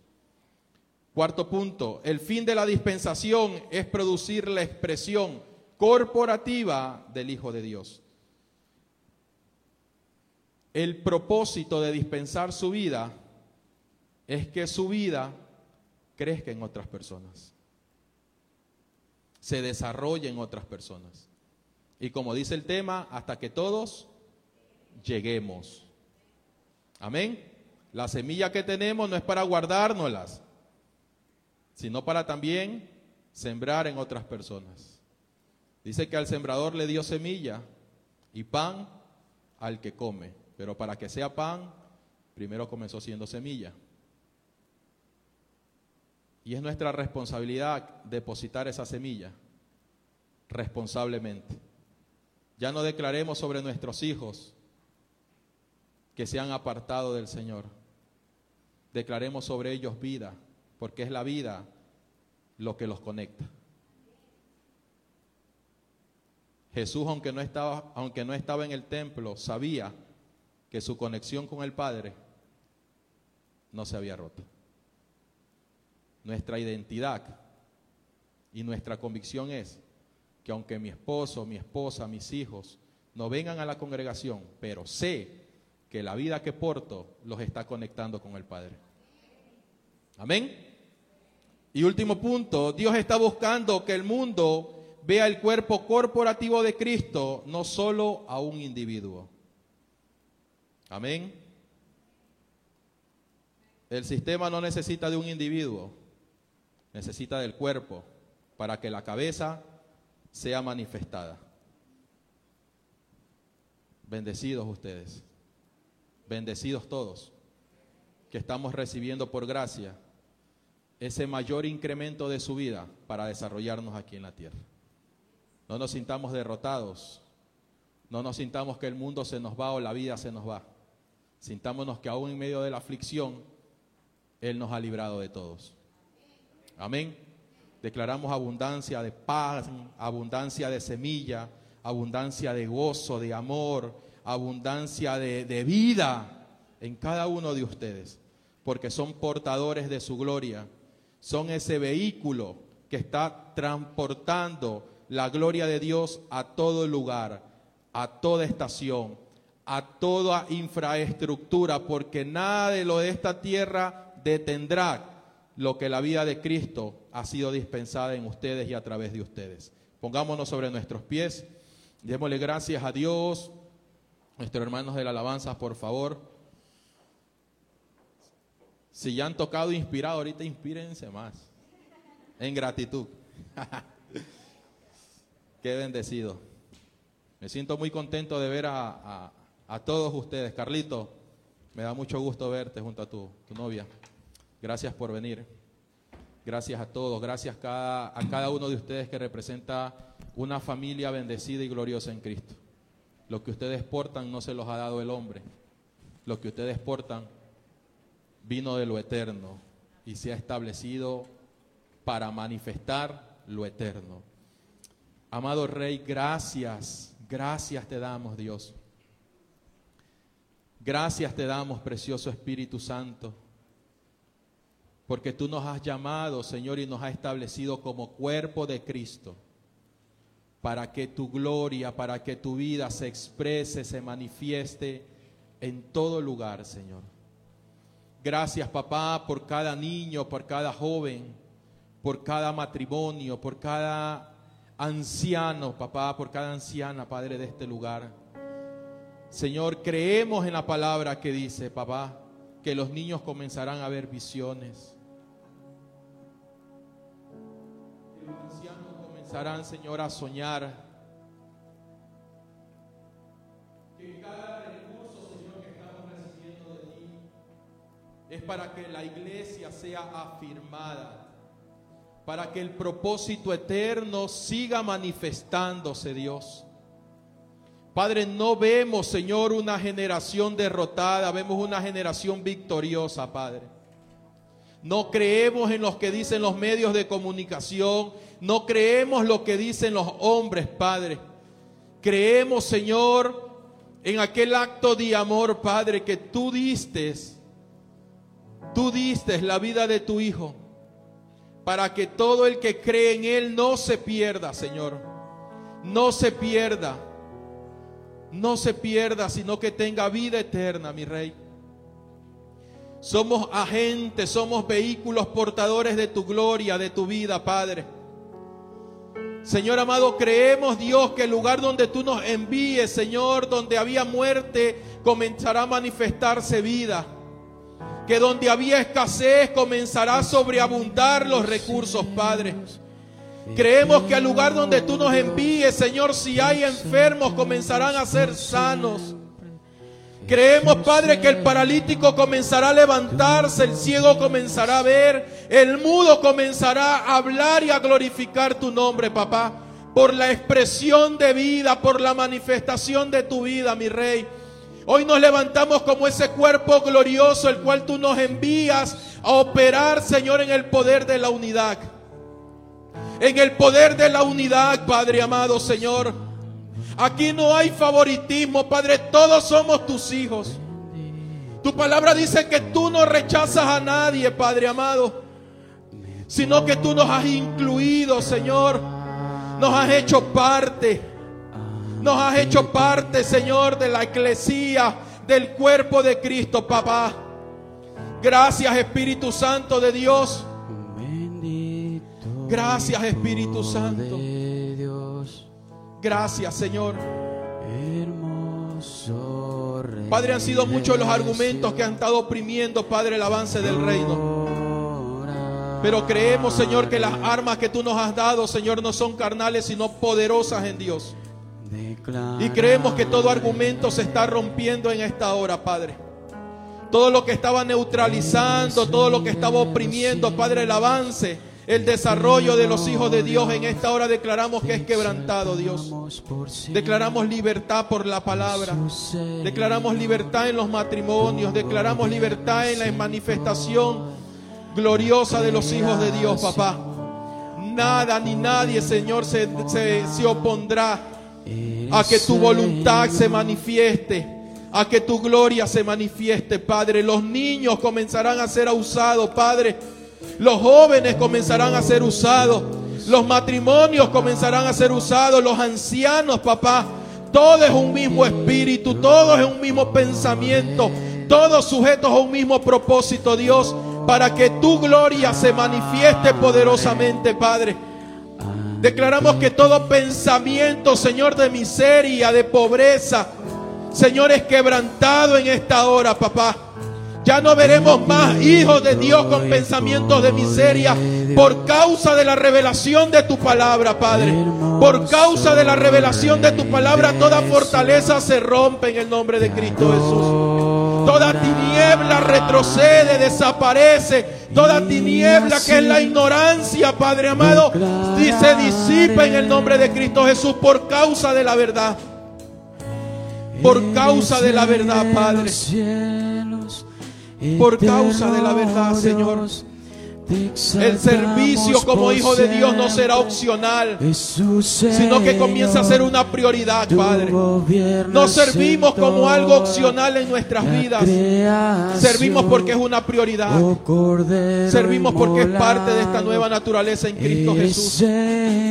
Cuarto punto, el fin de la dispensación es producir la expresión corporativa del Hijo de Dios. El propósito de dispensar su vida es que su vida crezca en otras personas, se desarrolle en otras personas. Y como dice el tema, hasta que todos lleguemos. Amén. La semilla que tenemos no es para guardárnoslas, sino para también sembrar en otras personas. Dice que al sembrador le dio semilla y pan al que come, pero para que sea pan, primero comenzó siendo semilla. Y es nuestra responsabilidad depositar esa semilla responsablemente. Ya no declaremos sobre nuestros hijos que se han apartado del Señor. Declaremos sobre ellos vida, porque es la vida lo que los conecta. Jesús, aunque no estaba, aunque no estaba en el templo, sabía que su conexión con el Padre no se había roto nuestra identidad y nuestra convicción es que aunque mi esposo, mi esposa, mis hijos no vengan a la congregación, pero sé que la vida que porto los está conectando con el Padre. Amén. Y último punto, Dios está buscando que el mundo vea el cuerpo corporativo de Cristo, no solo a un individuo. Amén. El sistema no necesita de un individuo, necesita del cuerpo para que la cabeza sea manifestada. Bendecidos ustedes, bendecidos todos, que estamos recibiendo por gracia ese mayor incremento de su vida para desarrollarnos aquí en la tierra. No nos sintamos derrotados. No nos sintamos que el mundo se nos va o la vida se nos va. Sintámonos que aún en medio de la aflicción, Él nos ha librado de todos. Amén. Declaramos abundancia de paz, abundancia de semilla, abundancia de gozo, de amor, abundancia de, de vida en cada uno de ustedes, porque son portadores de su gloria, son ese vehículo que está transportando la gloria de Dios a todo lugar, a toda estación, a toda infraestructura, porque nada de lo de esta tierra detendrá lo que la vida de Cristo ha sido dispensada en ustedes y a través de ustedes. Pongámonos sobre nuestros pies, démosle gracias a Dios, nuestros hermanos de la alabanza, por favor. Si ya han tocado inspirado, ahorita inspírense más, en gratitud. Qué bendecido. Me siento muy contento de ver a, todos ustedes. Carlito, me da mucho gusto verte junto a tu, novia. Gracias por venir. Gracias a todos. Gracias a cada uno de ustedes que representa una familia bendecida y gloriosa en Cristo. Lo que ustedes portan no se los ha dado el hombre. Lo que ustedes portan vino de lo eterno y se ha establecido para manifestar lo eterno. Amado Rey, gracias, gracias te damos, Dios. Gracias te damos, precioso Espíritu Santo, porque tú nos has llamado, Señor, y nos has establecido como cuerpo de Cristo, para que tu gloria, para que tu vida se exprese, se manifieste en todo lugar, Señor. Gracias, papá, por cada niño, por cada joven, por cada matrimonio, por cada anciano, papá, por cada anciana, Padre, de este lugar. Señor, creemos en la palabra que dice, papá, que los niños comenzarán a ver visiones. Comenzarán, Señor, a soñar. Que cada recurso, Señor, que estamos recibiendo de ti es para que la iglesia sea afirmada para que el propósito eterno siga manifestándose, Dios. Padre, no vemos, Señor, una generación derrotada, vemos una generación victoriosa, Padre. No creemos en lo que dicen los medios de comunicación, no creemos lo que dicen los hombres, Padre. Creemos, Señor, en aquel acto de amor, Padre, que tú diste. Tú diste la vida de tu Hijo para que todo el que cree en Él no se pierda, Señor. No se pierda. No se pierda, sino que tenga vida eterna, mi Rey. Somos agentes, somos vehículos portadores de tu gloria, de tu vida, Padre. Señor amado, creemos, Dios, que el lugar donde tú nos envíes, Señor, donde había muerte, comenzará a manifestarse vida que donde había escasez comenzará a sobreabundar los recursos, Padre. Creemos que al lugar donde tú nos envíes, Señor, si hay enfermos, comenzarán a ser sanos. Creemos, Padre, que el paralítico comenzará a levantarse, el ciego comenzará a ver, el mudo comenzará a hablar y a glorificar tu nombre, papá, por la expresión de vida, por la manifestación de tu vida, mi rey. Hoy nos levantamos como ese cuerpo glorioso, el cual tú nos envías a operar, Señor, en el poder de la unidad. En el poder de la unidad, Padre amado, Señor. Aquí no hay favoritismo, Padre, todos somos tus hijos. Tu palabra dice que tú no rechazas a nadie, Padre amado, sino que tú nos has incluido, Señor. Nos has hecho parte. Nos has hecho parte, Señor, de la eclesía, del cuerpo de Cristo, papá. Gracias, Espíritu Santo de Dios. Gracias, Espíritu Santo. Gracias, Señor. Padre, han sido muchos los argumentos que han estado oprimiendo, Padre, el avance del reino. Pero creemos, Señor, que las armas que tú nos has dado, Señor, no son carnales, sino poderosas en Dios. Y creemos que todo argumento se está rompiendo en esta hora, Padre. Todo lo que estaba neutralizando, todo lo que estaba oprimiendo, Padre, el avance el desarrollo de los hijos de Dios en esta hora declaramos que es quebrantado, Dios. Declaramos libertad por la palabra. Declaramos libertad en los matrimonios. Declaramos libertad en la manifestación gloriosa de los hijos de Dios, papá. Nada ni nadie, Señor, se, se, opondrá a que tu voluntad se manifieste, a que tu gloria se manifieste, Padre. Los niños comenzarán a ser usados, Padre los jóvenes comenzarán a ser usados. Los matrimonios comenzarán a ser usados. Los ancianos, papá. Todo es un mismo espíritu. Todo es un mismo pensamiento. Todos sujetos a un mismo propósito, Dios. Para que tu gloria se manifieste poderosamente, Padre. Declaramos que todo pensamiento, Señor, de miseria, de pobreza, Señor, es quebrantado en esta hora, papá. Ya no veremos más hijos de Dios con pensamientos de miseria por causa de la revelación de tu palabra, Padre. Por causa de la revelación de tu palabra, toda fortaleza se rompe en el nombre de Cristo Jesús. Toda tiniebla retrocede, desaparece. Toda tiniebla que es la ignorancia, Padre amado, se disipa en el nombre de Cristo Jesús por causa de la verdad. Por causa de la verdad, Padre por causa de la verdad, Señor. El servicio como hijo de Dios no será opcional, sino que comienza a ser una prioridad, Padre. No servimos como algo opcional en nuestras vidas. Servimos porque es una prioridad. Servimos porque es parte de esta nueva naturaleza en Cristo Jesús.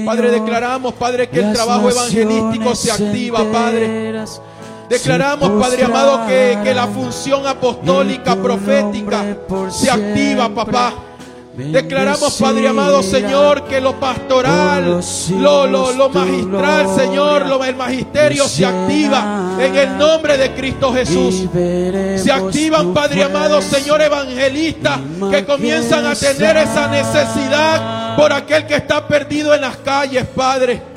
Padre, declaramos, Padre, que el trabajo evangelístico se activa, Padre. Declaramos, Padre amado, que, la función apostólica, profética, se activa, papá. Declaramos, Padre amado, Señor, que lo pastoral, lo, lo, magistral, Señor, lo, el magisterio se activa en el nombre de Cristo Jesús. Se activan, Padre amado, Señor, evangelistas que comienzan a tener esa necesidad por aquel que está perdido en las calles, Padre.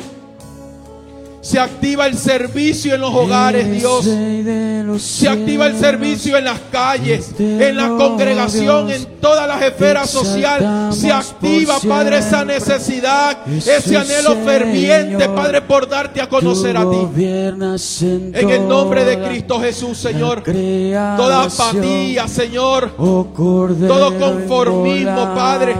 Se activa el servicio en los hogares, Dios. Se activa el servicio en las calles, en la congregación, en todas las esferas sociales. Se activa, Padre, esa necesidad, ese anhelo ferviente, Padre, por darte a conocer a ti. En el nombre de Cristo Jesús, Señor. Toda apatía, Señor. Todo conformismo, Padre.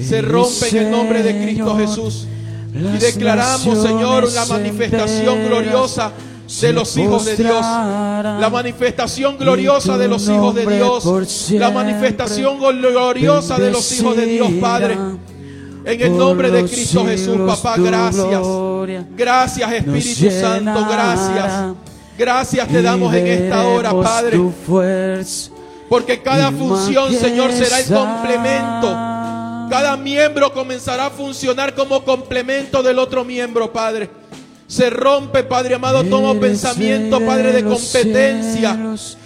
Se rompe en el nombre de Cristo Jesús. Y declaramos, Señor, la manifestación gloriosa de los hijos de Dios. La manifestación gloriosa de los hijos de Dios. La manifestación gloriosa de los hijos de Dios, Padre. En el nombre de Cristo Jesús, papá, gracias. Gracias, Espíritu Santo, gracias. Gracias te damos en esta hora, Padre. Porque cada función, Señor, será el complemento cada miembro comenzará a funcionar como complemento del otro miembro, Padre. Se rompe, Padre amado, todo pensamiento, Padre, de competencia.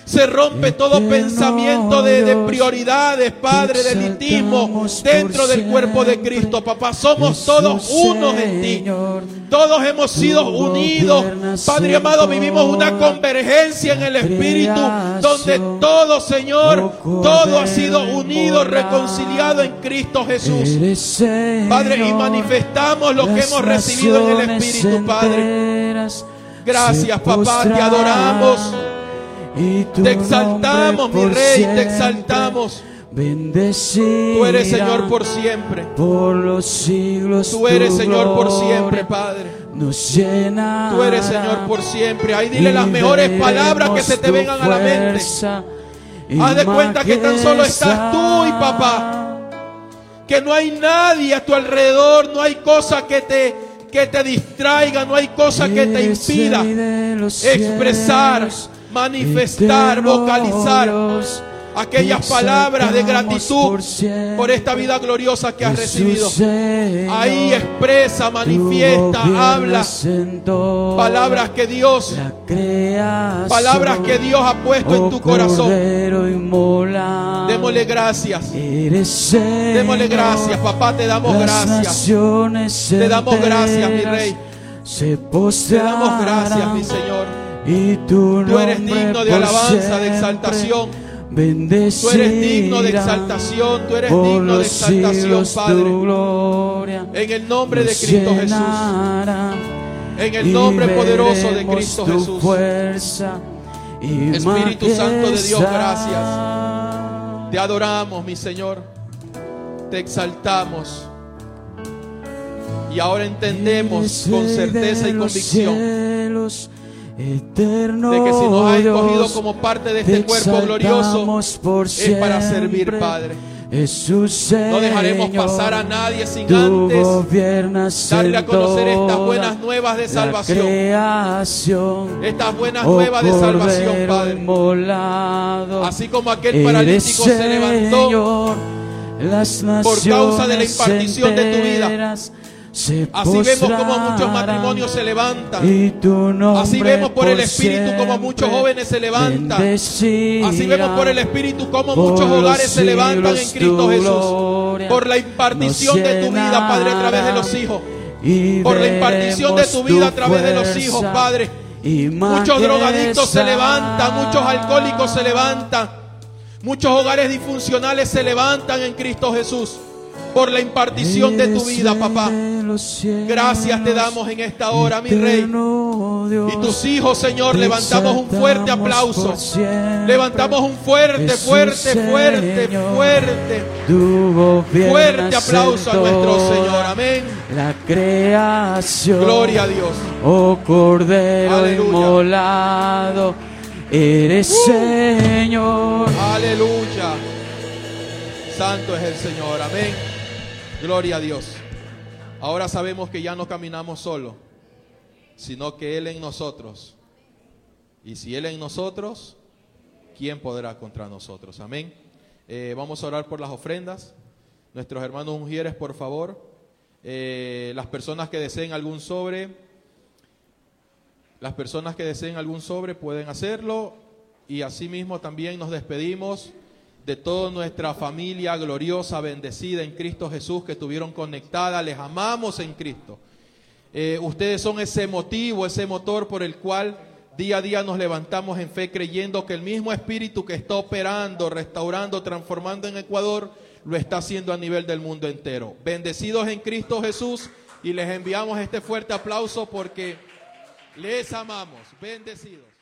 Se rompe todo pensamiento de, prioridades, Padre, de elitismo dentro del cuerpo de Cristo. Papá, somos todos unos en ti. Todos hemos sido unidos. Padre amado, vivimos una convergencia en el Espíritu donde todo, Señor, todo ha sido unido, reconciliado en Cristo Jesús. Padre, y manifestamos lo que hemos recibido en el Espíritu, Padre. Gracias, papá, te adoramos te exaltamos, mi rey, te exaltamos. Tú eres Señor por siempre. Por los siglos. Tú eres Señor por siempre, Padre. Tú eres Señor por siempre. Ahí dile las mejores palabras que se te vengan a la mente. Haz de cuenta que tan solo estás tú y papá. Que no hay nadie a tu alrededor, no hay cosa que te que te distraiga, no hay cosa que te impida expresar manifestar, vocalizar aquellas palabras de gratitud por esta vida gloriosa que has recibido. Ahí expresa, manifiesta, habla palabras que Dios, palabras que Dios ha puesto en tu corazón. Démosle gracias. Démosle gracias, papá, te damos gracias. Te damos gracias, mi rey. Te damos gracias, mi Señor. Y tú eres digno de alabanza, de exaltación. bendecirá Tú eres digno de exaltación, tú eres digno de exaltación, Padre. gloria En el nombre de Cristo Jesús. En el nombre poderoso de Cristo Jesús. fuerza y Espíritu Santo de Dios, majestad. Te adoramos, mi Señor. Te exaltamos. Y ahora entendemos con certeza y convicción eterno de que si nos has escogido como parte de te este cuerpo glorioso, es para servir. Padre. Jesús, No dejaremos pasar a nadie sin antes darle a conocer estas buenas nuevas de salvación. creación. Estas buenas Oh nuevas de salvación, Padre. Así como aquel paralítico se levantó las por causa de la impartición de tu vida. Se Así vemos como muchos matrimonios se levantan. y tu nombre Así vemos por el Espíritu como muchos jóvenes se levantan. Así vemos por el Espíritu como muchos hogares se levantan en Cristo Jesús. Por la impartición de tu vida, Padre, a través de los hijos. Por la impartición de tu vida a través de los hijos, Padre. Muchos drogadictos se levantan, muchos alcohólicos se levantan, muchos hogares disfuncionales se levantan en Cristo Jesús. Por la impartición de tu vida, papá. Gracias te damos en esta hora, mi Rey. Y tus hijos, Señor, levantamos un fuerte aplauso. Levantamos un fuerte, fuerte, fuerte, fuerte, fuerte aplauso a nuestro Señor. Amén. La creación. Gloria a Dios. Oh Cordero Aleluya. inmolado, eres Señor. Aleluya. Santo es el Señor. Amén. Gloria a Dios. Ahora sabemos que ya no caminamos solo, sino que Él en nosotros. Y si Él en nosotros, ¿quién podrá contra nosotros? Amén. Eh, vamos a orar por las ofrendas. Nuestros hermanos ungieres, por favor. Eh, las personas que deseen algún sobre, las personas que deseen algún sobre pueden hacerlo. Y asimismo también nos despedimos de toda nuestra familia gloriosa, bendecida en Cristo Jesús, que estuvieron conectadas. Les amamos en Cristo. Eh, ustedes son ese motivo, ese motor por el cual día a día nos levantamos en fe creyendo que el mismo Espíritu que está operando, restaurando, transformando en Ecuador, lo está haciendo a nivel del mundo entero. Bendecidos en Cristo Jesús y les enviamos este fuerte aplauso porque les amamos. Bendecidos.